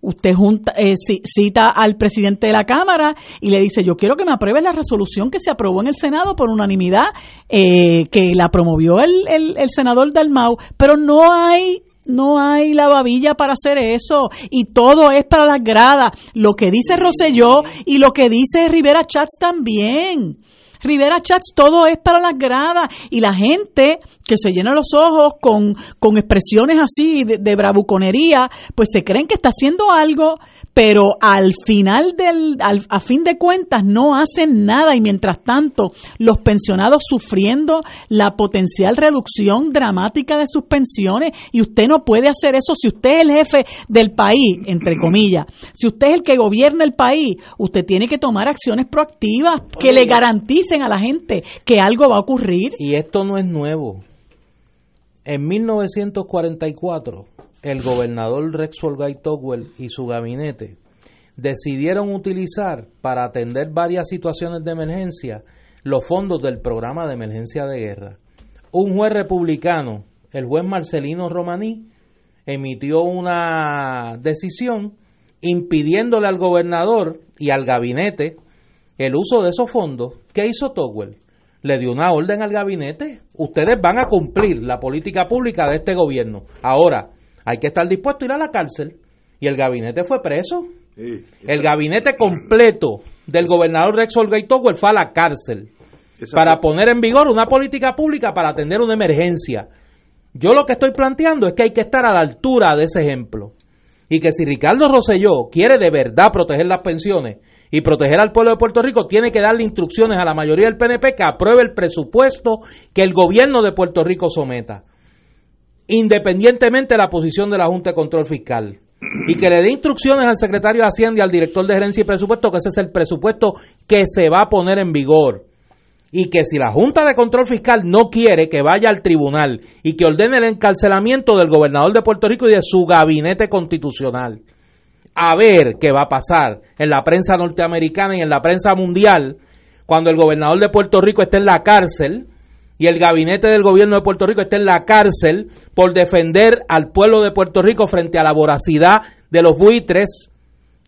usted junta, eh, cita al presidente de la Cámara y le dice, yo quiero que me apruebe la resolución que se aprobó en el Senado por unanimidad, eh, que la promovió el, el, el senador Dalmau, pero no hay no hay la babilla para hacer eso y todo es para las gradas. Lo que dice Rosselló y lo que dice Rivera Chats también. Rivera Chats, todo es para las gradas. Y la gente que se llena los ojos con, con expresiones así de, de bravuconería, pues se creen que está haciendo algo, pero al final del, a fin de cuentas no hacen nada y mientras tanto los pensionados sufriendo la potencial reducción dramática de sus pensiones y usted no puede hacer eso si usted es el jefe del país, entre comillas, si usted es el que gobierna el país, usted tiene que tomar acciones proactivas que le garanticen a la gente que algo va a ocurrir. Y esto no es nuevo. En 1944 el gobernador Rex Olgay Togwell y su gabinete decidieron utilizar para atender varias situaciones de emergencia los fondos del programa de emergencia de guerra. Un juez republicano, el juez Marcelino Romaní, emitió una decisión impidiéndole al gobernador y al gabinete el uso de esos fondos. ¿Qué hizo Togwell? Le dio una orden al gabinete. Ustedes van a cumplir la política pública de este gobierno. Ahora, hay que estar dispuesto a ir a la cárcel. Y el gabinete fue preso. el gabinete completo del gobernador Rex Olga fue a la cárcel para poner en vigor una política pública para atender una emergencia. Yo lo que estoy planteando es que hay que estar a la altura de ese ejemplo. Y que si Ricardo Rosselló quiere de verdad proteger las pensiones y proteger al pueblo de Puerto Rico, tiene que darle instrucciones a la mayoría del PNP que apruebe el presupuesto que el gobierno de Puerto Rico someta independientemente de la posición de la Junta de Control Fiscal. Y que le dé instrucciones al secretario de Hacienda y al director de gerencia y presupuesto que ese es el presupuesto que se va a poner en vigor. Y que si la Junta de Control Fiscal no quiere que vaya al tribunal y que ordene el encarcelamiento del gobernador de Puerto Rico y de su gabinete constitucional, a ver qué va a pasar en la prensa norteamericana y en la prensa mundial cuando el gobernador de Puerto Rico esté en la cárcel y el gabinete del gobierno de Puerto Rico está en la cárcel por defender al pueblo de Puerto Rico frente a la voracidad de los buitres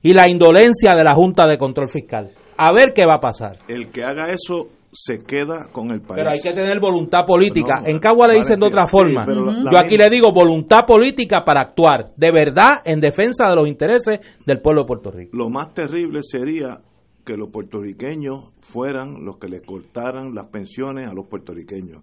y la indolencia de la Junta de Control Fiscal. A ver qué va a pasar. El que haga eso se queda con el país. Pero hay que tener voluntad política. en Cagua le dicen de otra forma. Yo aquí le digo voluntad política para actuar de verdad en defensa de los intereses del pueblo de Puerto Rico. Lo más terrible sería que los puertorriqueños fueran los que le cortaran las pensiones a los puertorriqueños.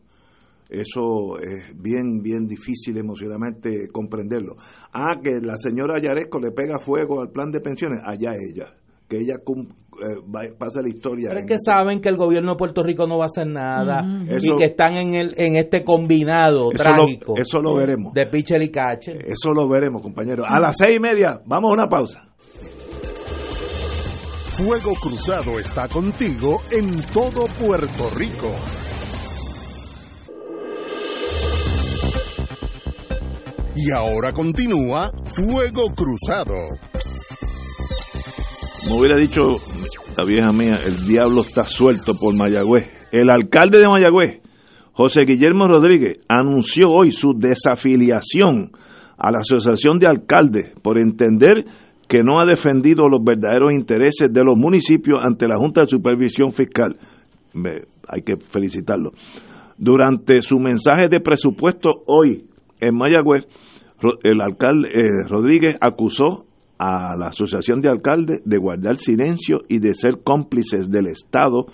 Eso es bien, bien difícil emocionalmente comprenderlo. Ah, que la señora Yaresco le pega fuego al plan de pensiones, allá ella. Que ella eh, pasa la historia. Pero es que saben que el gobierno de Puerto Rico no va a hacer nada y que están en, el, en este combinado trágico. eso lo veremos. De Pichel y Cache. Eso lo veremos, compañeros. A las seis y media, vamos a una pausa. Fuego Cruzado está contigo en todo Puerto Rico. Y ahora continúa Fuego Cruzado. Como hubiera dicho la vieja mía, el diablo está suelto por Mayagüez. El alcalde de Mayagüez, José Guillermo Rodríguez, anunció hoy su desafiliación a la Asociación de Alcaldes por entender que no ha defendido los verdaderos intereses de los municipios ante la Junta de Supervisión Fiscal. hay que felicitarlo. Durante su mensaje de presupuesto hoy en Mayagüez, el alcalde eh, Rodríguez acusó a la Asociación de Alcaldes de guardar silencio y de ser cómplices del Estado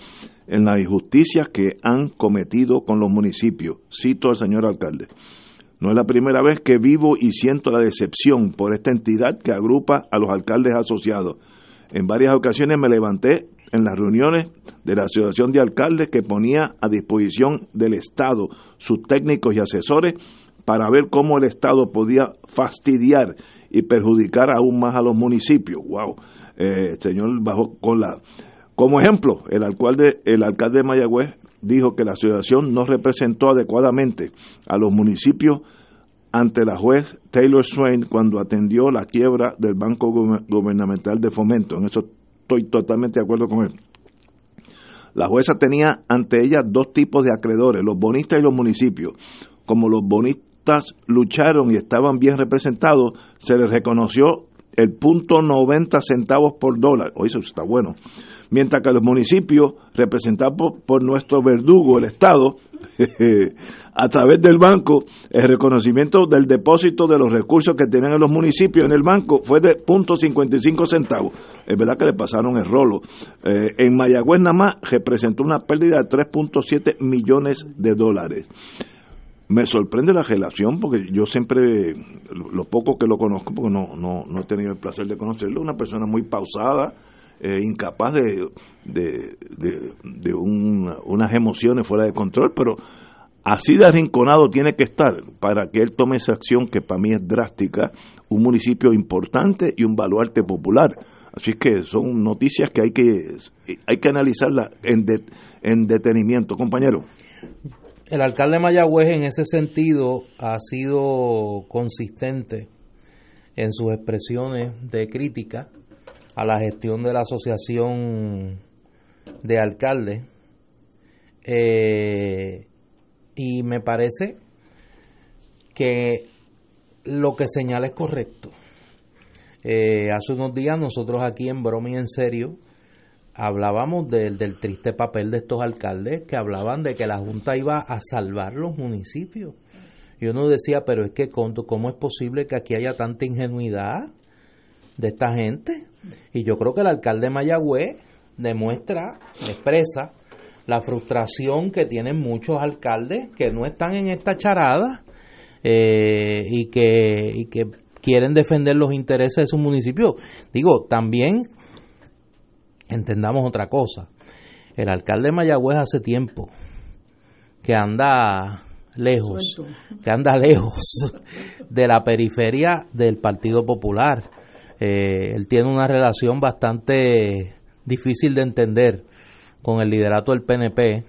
en las injusticias que han cometido con los municipios. Cito al señor alcalde. No es la primera vez que vivo y siento la decepción por esta entidad que agrupa a los alcaldes asociados. En varias ocasiones me levanté en las reuniones de la Asociación de Alcaldes que ponía a disposición del Estado sus técnicos y asesores para ver cómo el Estado podía fastidiar y perjudicar aún más a los municipios. Wow, eh, señor bajó con la como ejemplo, el alcalde, el alcalde de Mayagüez dijo que la asociación no representó adecuadamente a los municipios ante la juez Taylor Swain cuando atendió la quiebra del Banco Gubernamental de Fomento. En eso estoy totalmente de acuerdo con él. La jueza tenía ante ella dos tipos de acreedores, los bonistas y los municipios. Como los bonistas lucharon y estaban bien representados, se les reconoció el punto 90 centavos por dólar. Oye, eso está bueno mientras que los municipios, representados por nuestro verdugo, el Estado, a través del banco, el reconocimiento del depósito de los recursos que tenían los municipios en el banco fue de .55 centavos. Es verdad que le pasaron el rolo. Eh, en Mayagüez nada más representó una pérdida de 3.7 millones de dólares. Me sorprende la relación porque yo siempre, lo poco que lo conozco, porque no, no, no he tenido el placer de conocerlo, una persona muy pausada, eh, incapaz de, de, de, unas emociones fuera de control, pero así de arrinconado tiene que estar para que él tome esa acción que para mí es drástica, un municipio importante y un baluarte popular. Así que son noticias que hay que, hay que analizarlas en, en detenimiento, compañero. El alcalde Mayagüez en ese sentido ha sido consistente en sus expresiones de crítica a la gestión de la asociación de alcaldes eh, y me parece que lo que señala es correcto. Eh, hace unos días nosotros aquí en Broma y en serio hablábamos del, del triste papel de estos alcaldes que hablaban de que la Junta iba a salvar los municipios. Y uno decía, pero es que ¿cómo es posible que aquí haya tanta ingenuidad de esta gente? Y yo creo que el alcalde de Mayagüez demuestra, expresa la frustración que tienen muchos alcaldes que no están en esta charada eh, y, que, y que quieren defender los intereses de su municipio. Digo, también entendamos otra cosa. El alcalde de Mayagüez hace tiempo que anda lejos, que anda lejos de la periferia del Partido Popular. Eh, él tiene una relación bastante difícil de entender con el liderato del PNP,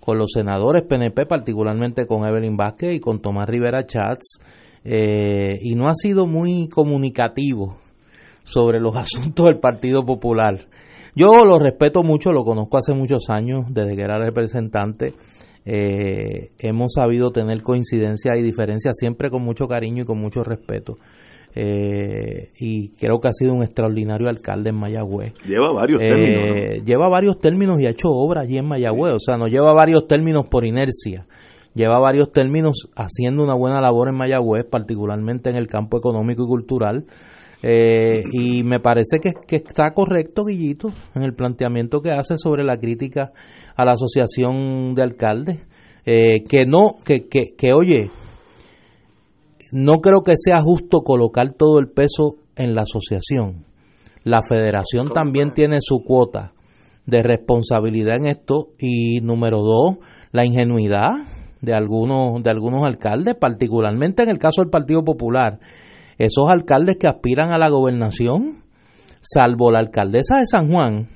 con los senadores PNP, particularmente con Evelyn Vázquez y con Tomás Rivera Chats, eh, y no ha sido muy comunicativo sobre los asuntos del Partido Popular. Yo lo respeto mucho, lo conozco hace muchos años, desde que era representante. Eh, hemos sabido tener coincidencias y diferencias siempre con mucho cariño y con mucho respeto. Eh, y creo que ha sido un extraordinario alcalde en Mayagüez. Lleva varios eh, términos. Lleva varios términos y ha hecho obra allí en Mayagüez, o sea, no lleva varios términos por inercia, lleva varios términos haciendo una buena labor en Mayagüez, particularmente en el campo económico y cultural. Eh, y me parece que, que, está correcto, Guillito, en el planteamiento que hace sobre la crítica a la asociación de alcaldes. que no, que, que, que oye, no creo que sea justo colocar todo el peso en la asociación. La federación también tiene su cuota de responsabilidad en esto y número dos, la ingenuidad de algunos de algunos alcaldes, particularmente en el caso del Partido Popular, esos alcaldes que aspiran a la gobernación, salvo la alcaldesa de San Juan,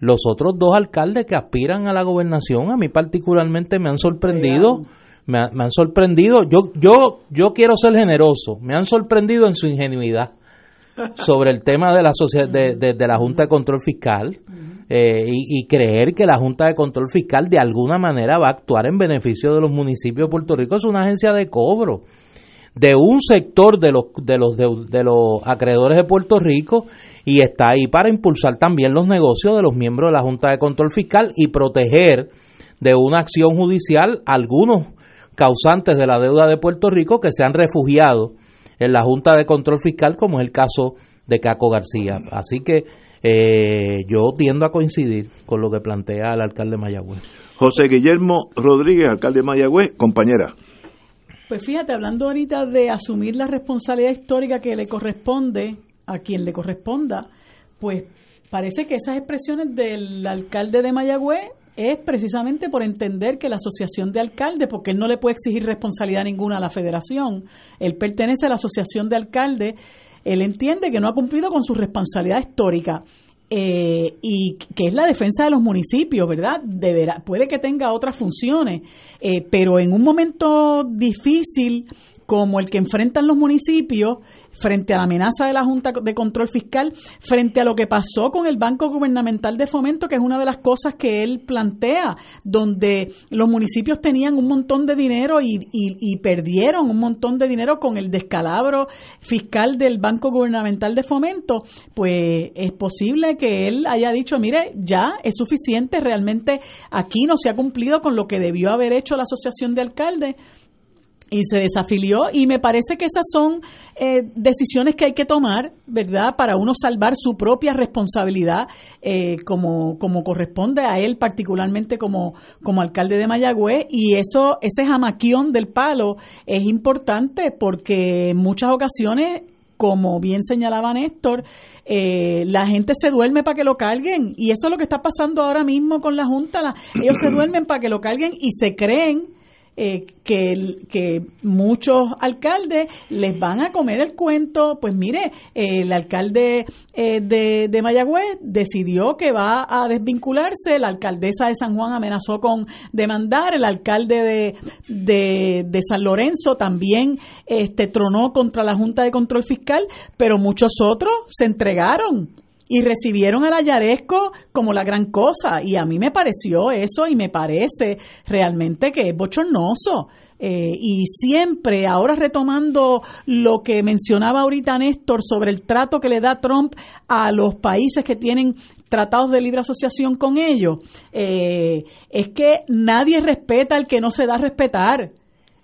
los otros dos alcaldes que aspiran a la gobernación, a mí particularmente me han sorprendido me, han sorprendido. Yo, yo, yo quiero ser generoso. Me han sorprendido en su ingenuidad sobre el tema de la, de, de, la Junta de Control Fiscal eh, y, creer que la Junta de Control Fiscal de alguna manera va a actuar en beneficio de los municipios de Puerto Rico. Es una agencia de cobro de un sector de los, de los, de los acreedores de Puerto Rico y está ahí para impulsar también los negocios de los miembros de la Junta de Control Fiscal y proteger de una acción judicial algunos causantes de la deuda de Puerto Rico que se han refugiado en la Junta de Control Fiscal, como es el caso de Caco García. Así que eh, yo tiendo a coincidir con lo que plantea el alcalde Mayagüez. José Guillermo Rodríguez, alcalde de Mayagüez, compañera. Pues fíjate, hablando ahorita de asumir la responsabilidad histórica que le corresponde a quien le corresponda, pues parece que esas expresiones del alcalde de Mayagüez es precisamente por entender que la asociación de alcaldes, porque él no le puede exigir responsabilidad ninguna a la federación, él pertenece a la asociación de alcaldes, él entiende que no ha cumplido con su responsabilidad histórica. Eh, y que es la defensa de los municipios, ¿verdad? Deberá, puede que tenga otras funciones, eh, pero en un momento difícil como el que enfrentan los municipios, frente a la amenaza de la Junta de Control Fiscal, frente a lo que pasó con el Banco Gubernamental de Fomento, que es una de las cosas que él plantea, donde los municipios tenían un montón de dinero y, perdieron un montón de dinero con el descalabro fiscal del Banco Gubernamental de Fomento, pues es posible que él haya dicho, mire, ya es suficiente, realmente aquí no se ha cumplido con lo que debió haber hecho la Asociación de Alcaldes y se desafilió y me parece que esas son eh, decisiones que hay que tomar, ¿verdad? Para uno salvar su propia responsabilidad eh, como, como corresponde a él particularmente como, como alcalde de Mayagüez y eso, ese jamaquión del palo es importante porque en muchas ocasiones como bien señalaba Néstor, eh, la gente se duerme para que lo carguen y eso es lo que está pasando ahora mismo con la Junta. ellos se duermen para que lo carguen y se creen eh, que, que muchos alcaldes les van a comer el cuento. Pues mire, el alcalde eh, de, de, Mayagüez decidió que va a desvincularse, la alcaldesa de San Juan amenazó con demandar, el alcalde de, de, San Lorenzo también este, tronó contra la Junta de Control Fiscal, pero muchos otros se entregaron y recibieron al Ayaresco como la gran cosa. Y a mí me pareció eso y me parece realmente que es bochornoso. Eh, y siempre, ahora retomando lo que mencionaba ahorita Néstor sobre el trato que le da Trump a los países que tienen tratados de libre asociación con ellos, eh, es que nadie respeta al que no se da a respetar.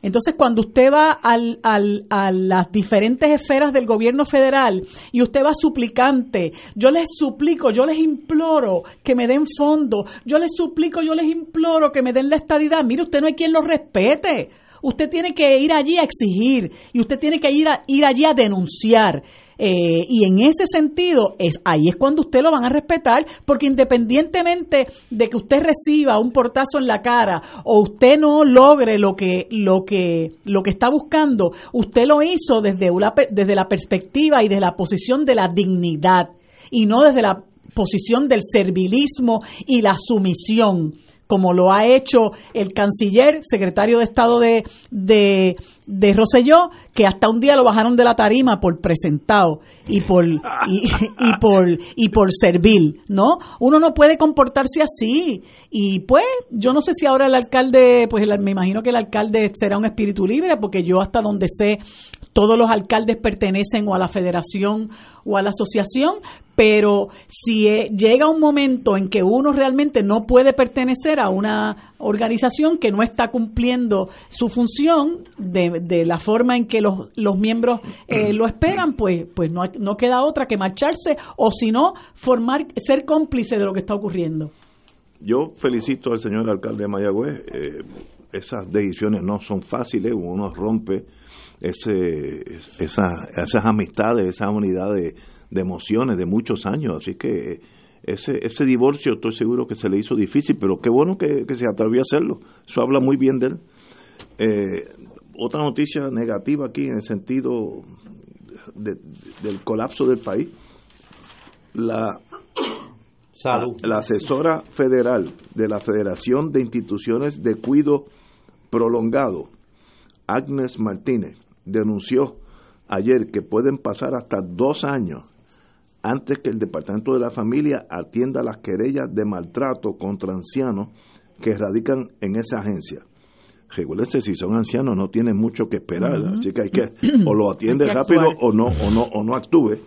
Entonces, cuando usted va al, al, a las diferentes esferas del gobierno federal y usted va suplicante, yo les suplico, yo les imploro que me den fondo, yo les suplico, yo les imploro que me den la estadidad. Mire, usted no hay quien lo respete. Usted tiene que ir allí a exigir y usted tiene que ir, a, ir allí a denunciar. Eh, y en ese sentido, es, ahí es cuando usted lo van a respetar, porque independientemente de que usted reciba un portazo en la cara o usted no logre lo que, lo que, lo que está buscando, usted lo hizo desde, una, desde la perspectiva y desde la posición de la dignidad y no desde la posición del servilismo y la sumisión como lo ha hecho el canciller, secretario de Estado de, de, de Rosselló, que hasta un día lo bajaron de la tarima por presentado y por y, por y por servil, ¿no? Uno no puede comportarse así y pues yo no sé si ahora el alcalde, pues me imagino que el alcalde será un espíritu libre porque yo hasta donde sé todos los alcaldes pertenecen o a la federación o a la asociación, pero si eh, llega un momento en que uno realmente no puede pertenecer a una organización que no está cumpliendo su función de, de la forma en que los, los miembros eh, lo esperan, pues, pues no, no queda otra que marcharse o si no, formar, ser cómplice de lo que está ocurriendo. Yo felicito al señor alcalde de Mayagüez. Eh, esas decisiones no son fáciles, uno rompe ese, esas, esas amistades, esa unidad de, emociones de muchos años. Así que ese, ese divorcio estoy seguro que se le hizo difícil, pero qué bueno que, se atrevió a hacerlo. Eso habla muy bien de él. Eh, otra noticia negativa aquí en el sentido del colapso del país. La, la asesora federal de la Federación de Instituciones de Cuido Prolongado, Agnes Martínez, denunció ayer que pueden pasar hasta dos años antes que el Departamento de la Familia atienda las querellas de maltrato contra ancianos que radican en esa agencia. Recuérdense, si son ancianos no tienen mucho que esperar, así que hay que o lo atiende rápido o no o no o no actúe.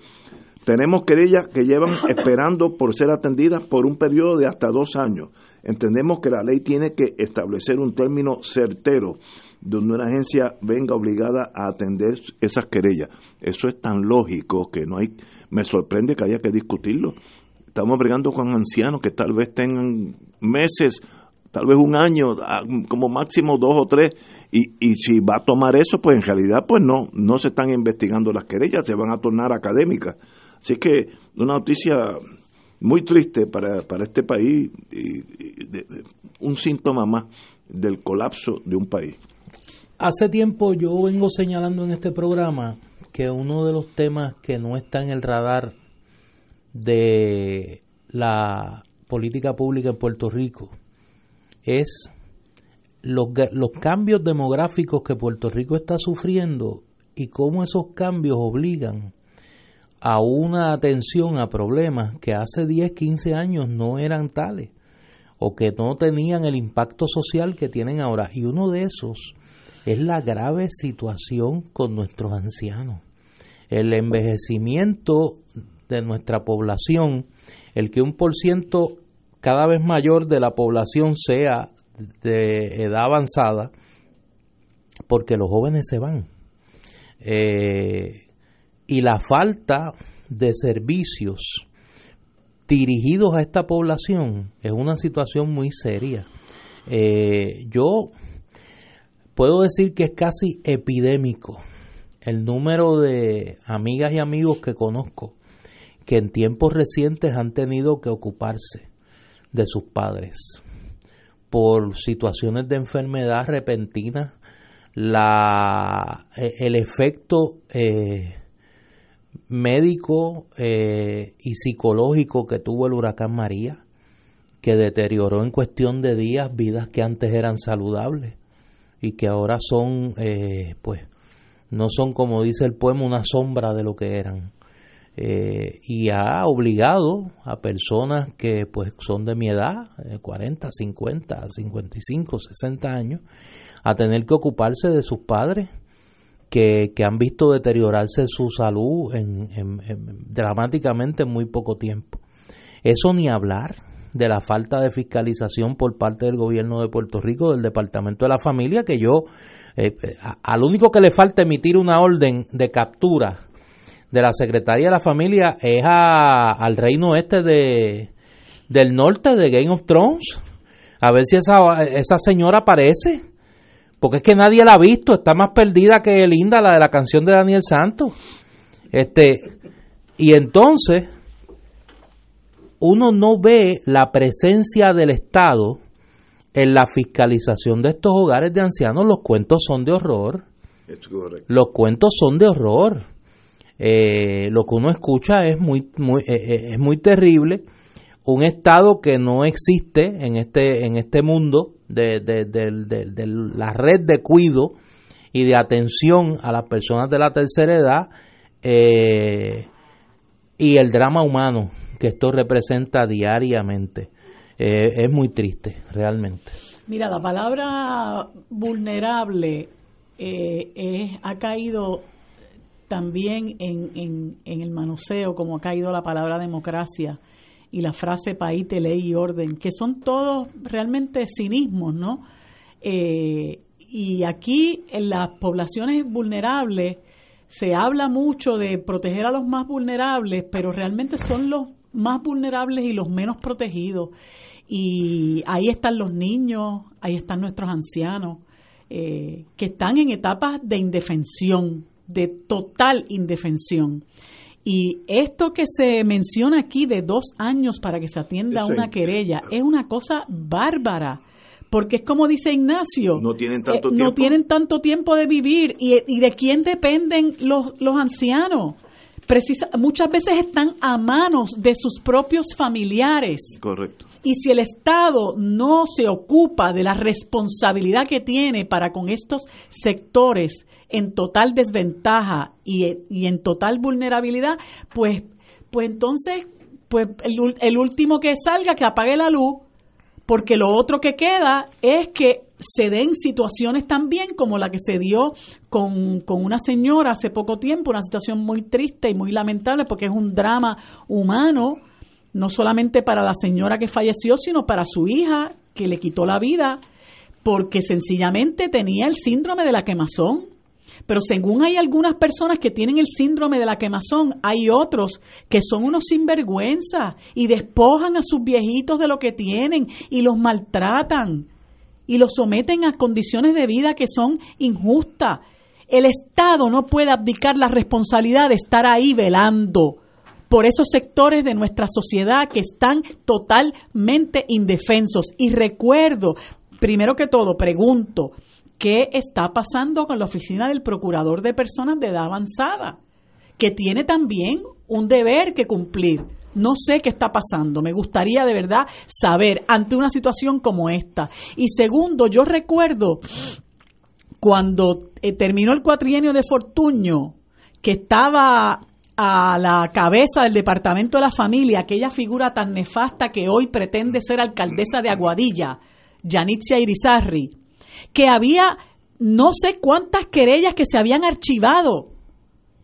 Tenemos querellas que llevan esperando por ser atendidas por un periodo de hasta dos años. Entendemos que la ley tiene que establecer un término certero donde una agencia venga obligada a atender esas querellas. Eso es tan lógico que no hay, me sorprende que haya que discutirlo. Estamos bregando con ancianos que tal vez tengan meses, tal vez un año, como máximo dos o tres, y, y si va a tomar eso, pues en realidad pues no, no se están investigando las querellas, se van a tornar académicas. Así que una noticia muy triste para, para este país y, un síntoma más del colapso de un país. Hace tiempo yo vengo señalando en este programa que uno de los temas que no está en el radar de la política pública en Puerto Rico es los, los cambios demográficos que Puerto Rico está sufriendo y cómo esos cambios obligan a una atención a problemas que hace 10, 15 años no eran tales o que no tenían el impacto social que tienen ahora. Y uno de esos es la grave situación con nuestros ancianos. El envejecimiento de nuestra población, el que un por ciento cada vez mayor de la población sea de edad avanzada, porque los jóvenes se van. Eh, y la falta de servicios dirigidos a esta población es una situación muy seria. Eh, yo puedo decir que es casi epidémico el número de amigas y amigos que conozco que en tiempos recientes han tenido que ocuparse de sus padres por situaciones de enfermedad repentina, la, e, el efecto eh, médico eh, y psicológico que tuvo el huracán María, que deterioró en cuestión de días vidas que antes eran saludables y que ahora son, eh, pues, no son como dice el poema, una sombra de lo que eran. Eh, y ha obligado a personas que pues son de mi edad, 40, 50, 55, 60 años, a tener que ocuparse de sus padres que, han visto deteriorarse su salud en, dramáticamente en muy poco tiempo. Eso ni hablar de la falta de fiscalización por parte del gobierno de Puerto Rico, del Departamento de la Familia, que yo, eh, al único que le falta emitir una orden de captura de la Secretaría de la Familia es al reino este de, del norte de Game of Thrones. A ver si esa, esa señora aparece. Porque es que nadie la ha visto. Está más perdida que Linda, la de la canción de Daniel Santos. Este, y entonces, uno no ve la presencia del Estado en la fiscalización de estos hogares de ancianos. Los cuentos son de horror. Los cuentos son de horror. Eh, lo que uno escucha es muy, muy, eh, eh, es muy terrible. Un Estado que no existe en este, en este mundo de, de, la red de cuido y de atención a las personas de la tercera edad y el drama humano que esto representa diariamente. es muy triste, realmente. Mira, la palabra vulnerable ha caído también en, en, en, el manoseo, como ha caído la palabra democracia y la frase país de ley y orden, que son todos realmente cinismos, ¿no? Eh, y aquí en las poblaciones vulnerables se habla mucho de proteger a los más vulnerables, pero realmente son los más vulnerables y los menos protegidos. Y ahí están los niños, ahí están nuestros ancianos, eh, que están en etapas de indefensión, de total indefensión. Y esto que se menciona aquí de dos años para que se atienda una querella es una cosa bárbara. Porque es como dice Ignacio, no tienen tanto, eh, tiempo. No tienen tanto tiempo de vivir. ¿Y, y de quién dependen los, los ancianos? Precisa, muchas veces están a manos de sus propios familiares. Correcto. Y si el Estado no se ocupa de la responsabilidad que tiene para con estos sectores en total desventaja y, en total vulnerabilidad, pues, pues entonces, pues el, el último que salga, que apague la luz, porque lo otro que queda es que se den situaciones también como la que se dio con, con, una señora hace poco tiempo, una situación muy triste y muy lamentable porque es un drama humano no solamente para la señora que falleció, sino para su hija que le quitó la vida porque sencillamente tenía el síndrome de la quemazón. Pero según hay algunas personas que tienen el síndrome de la quemazón, hay otros que son unos sinvergüenza y despojan a sus viejitos de lo que tienen y los maltratan y los someten a condiciones de vida que son injustas. El Estado no puede abdicar la responsabilidad de estar ahí velando por esos sectores de nuestra sociedad que están totalmente indefensos. Y recuerdo, primero que todo, pregunto, ¿qué está pasando con la oficina del Procurador de Personas de Edad Avanzada? Que tiene también un deber que cumplir. No sé qué está pasando. Me gustaría de verdad saber ante una situación como esta. Y segundo, yo recuerdo cuando eh, terminó el cuatrienio de Fortuño, que estaba a la cabeza del Departamento de la Familia, aquella figura tan nefasta que hoy pretende ser alcaldesa de Aguadilla, Yanitzia Irizarri, que había no sé cuántas querellas que se habían archivado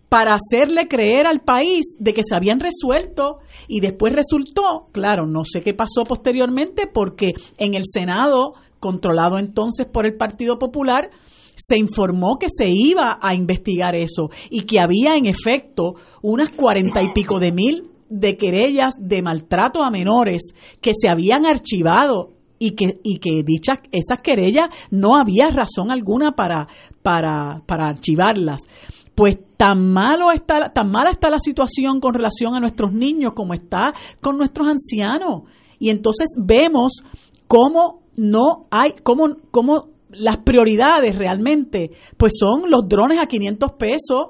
para hacerle creer al país de que se habían resuelto y después resultó, claro, no sé qué pasó posteriormente porque en el Senado, controlado entonces por el Partido Popular, se informó que se iba a investigar eso y que había en efecto unas cuarenta y pico de mil de querellas de maltrato a menores que se habían archivado y que, y que dichas esas querellas no había razón alguna para, para, para archivarlas pues tan malo está tan mala está la situación con relación a nuestros niños como está con nuestros ancianos. Y entonces vemos cómo no hay cómo, cómo las prioridades realmente pues son los drones a 500 pesos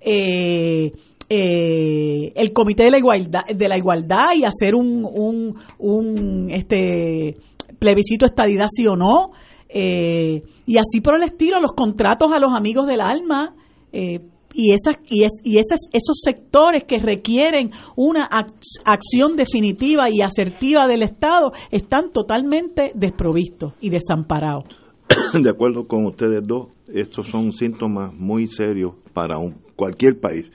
eh, eh, el comité de la igualdad de la igualdad y hacer un, un, un este plebiscito estadidad sí o no eh, y así por el estilo los contratos a los amigos del alma eh, y esas y, es, y esas, esos sectores que requieren una acción definitiva y asertiva del Estado están totalmente desprovistos y desamparados. De acuerdo con ustedes dos, estos son síntomas muy serios para un, cualquier país.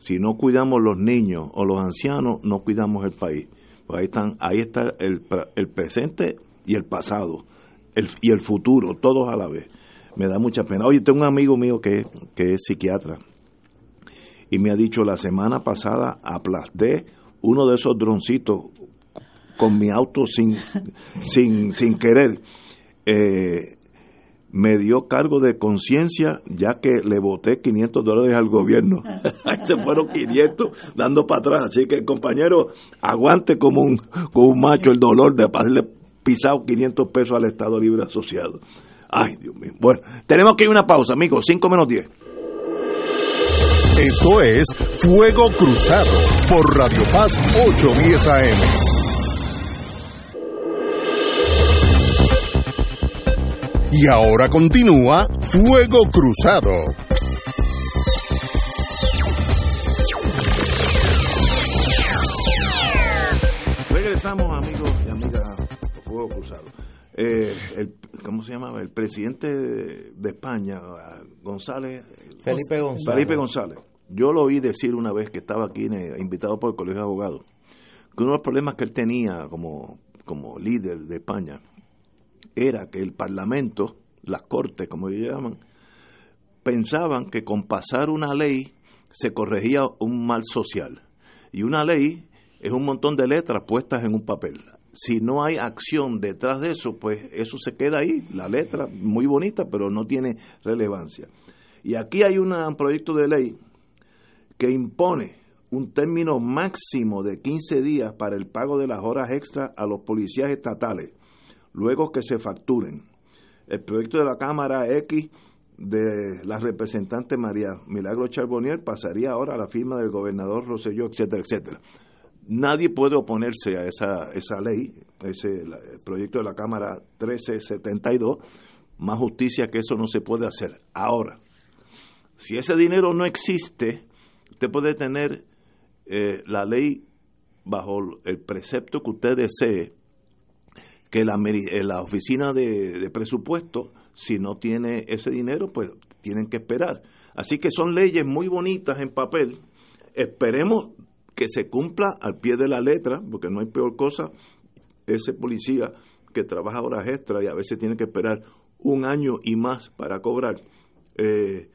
Si no cuidamos los niños o los ancianos, no cuidamos el país. Pues ahí están, ahí está el, el presente y el pasado el, y el futuro, todos a la vez me da mucha pena. Oye, tengo un amigo mío que, que es psiquiatra y me ha dicho la semana pasada aplasté uno de esos droncitos con mi auto sin, sin, sin querer. Eh, me dio cargo de conciencia ya que le voté 500 dólares al gobierno. Se fueron 500 dando para atrás. Así que, compañero, aguante como un, como un macho el dolor de haberle pisado 500 pesos al Estado Libre Asociado. Ay, Dios mío. Bueno, tenemos que ir a una pausa, amigos. 5 menos 10. Esto es Fuego Cruzado por Radio Paz 810 AM. Y ahora continúa Fuego Cruzado. Regresamos amigos y amigas Fuego Cruzado. Eh, el, ¿Cómo se llamaba? El presidente de España, González. Felipe González. Felipe González. Yo lo oí decir una vez que estaba aquí invitado por el Colegio de Abogados, que uno de los problemas que él tenía como, como líder de España era que el Parlamento, las Cortes, como ellos llaman, pensaban que con pasar una ley se corregía un mal social. Y una ley es un montón de letras puestas en un papel. Si no hay acción detrás de eso, pues eso se queda ahí, la letra muy bonita, pero no tiene relevancia. Y aquí hay un proyecto de ley que impone un término máximo de 15 días para el pago de las horas extras a los policías estatales, luego que se facturen. El proyecto de la Cámara X de la representante María Milagro Charbonnier pasaría ahora a la firma del gobernador Rosselló, etcétera, etcétera. Nadie puede oponerse a esa, esa ley, ese el proyecto de la Cámara 1372. Más justicia que eso no se puede hacer. Ahora, si ese dinero no existe, Usted puede tener eh, la ley bajo el precepto que usted desee, que la, eh, la oficina de, presupuesto, si no tiene ese dinero, pues tienen que esperar. Así que son leyes muy bonitas en papel. Esperemos que se cumpla al pie de la letra, porque no hay peor cosa ese policía que trabaja horas extras y a veces tiene que esperar un año y más para cobrar. Eh,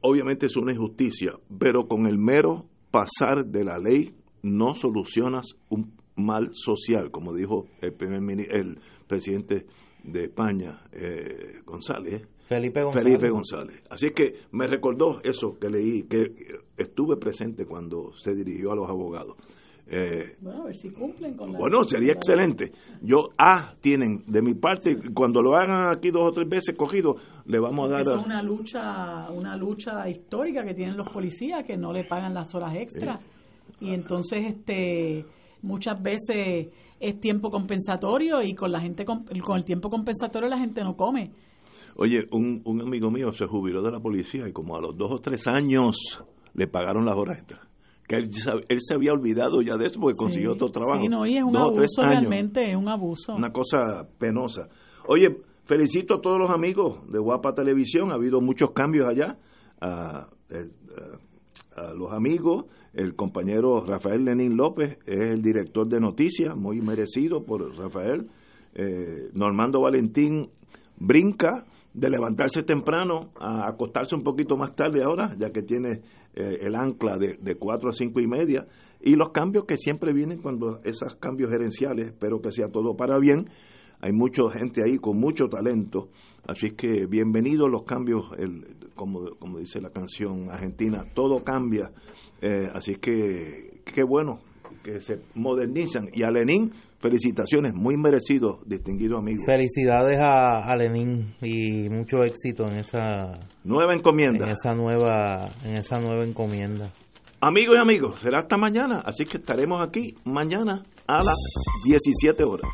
obviamente es una injusticia, pero con el mero pasar de la ley no solucionas un mal social, como dijo el, primer, el presidente de España, eh, González. Felipe González. Felipe González. Así que me recordó eso que leí, que estuve presente cuando se dirigió a los abogados. Eh, bueno, a ver si cumplen con la... Bueno, sería excelente. Yo, ah, tienen, de mi parte, cuando lo hagan aquí dos o tres veces cogido, le vamos a dar... Es una lucha, una lucha histórica que tienen los policías, que no le pagan las horas extras. Y entonces, este muchas veces es tiempo compensatorio y con la gente con, el tiempo compensatorio la gente no come. Oye, un, un amigo mío se jubiló de la policía y como a los dos o tres años le pagaron las horas extras que él, se había olvidado ya de eso porque consiguió otro trabajo. Sí, no, y es un abuso realmente, es un abuso. Una cosa penosa. Oye, felicito a todos los amigos de Guapa Televisión, ha habido muchos cambios allá. A, a, los amigos, el compañero Rafael Lenín López es el director de noticias, muy merecido por Rafael. Eh, Normando Valentín brinca de levantarse temprano a acostarse un poquito más tarde ahora, ya que tiene eh, el ancla de, de 4 a 5 y media, y los cambios que siempre vienen cuando esos cambios gerenciales, espero que sea todo para bien, hay mucha gente ahí con mucho talento, así que bienvenidos los cambios, el, como, como dice la canción argentina, todo cambia, eh, así que qué bueno que se modernizan, y a Lenin felicitaciones, muy merecido, distinguido amigo. Felicidades a, Lenín y mucho éxito en esa nueva encomienda. En esa nueva, en esa nueva encomienda. Amigos y amigos, será hasta mañana, así que estaremos aquí mañana a las 17 horas.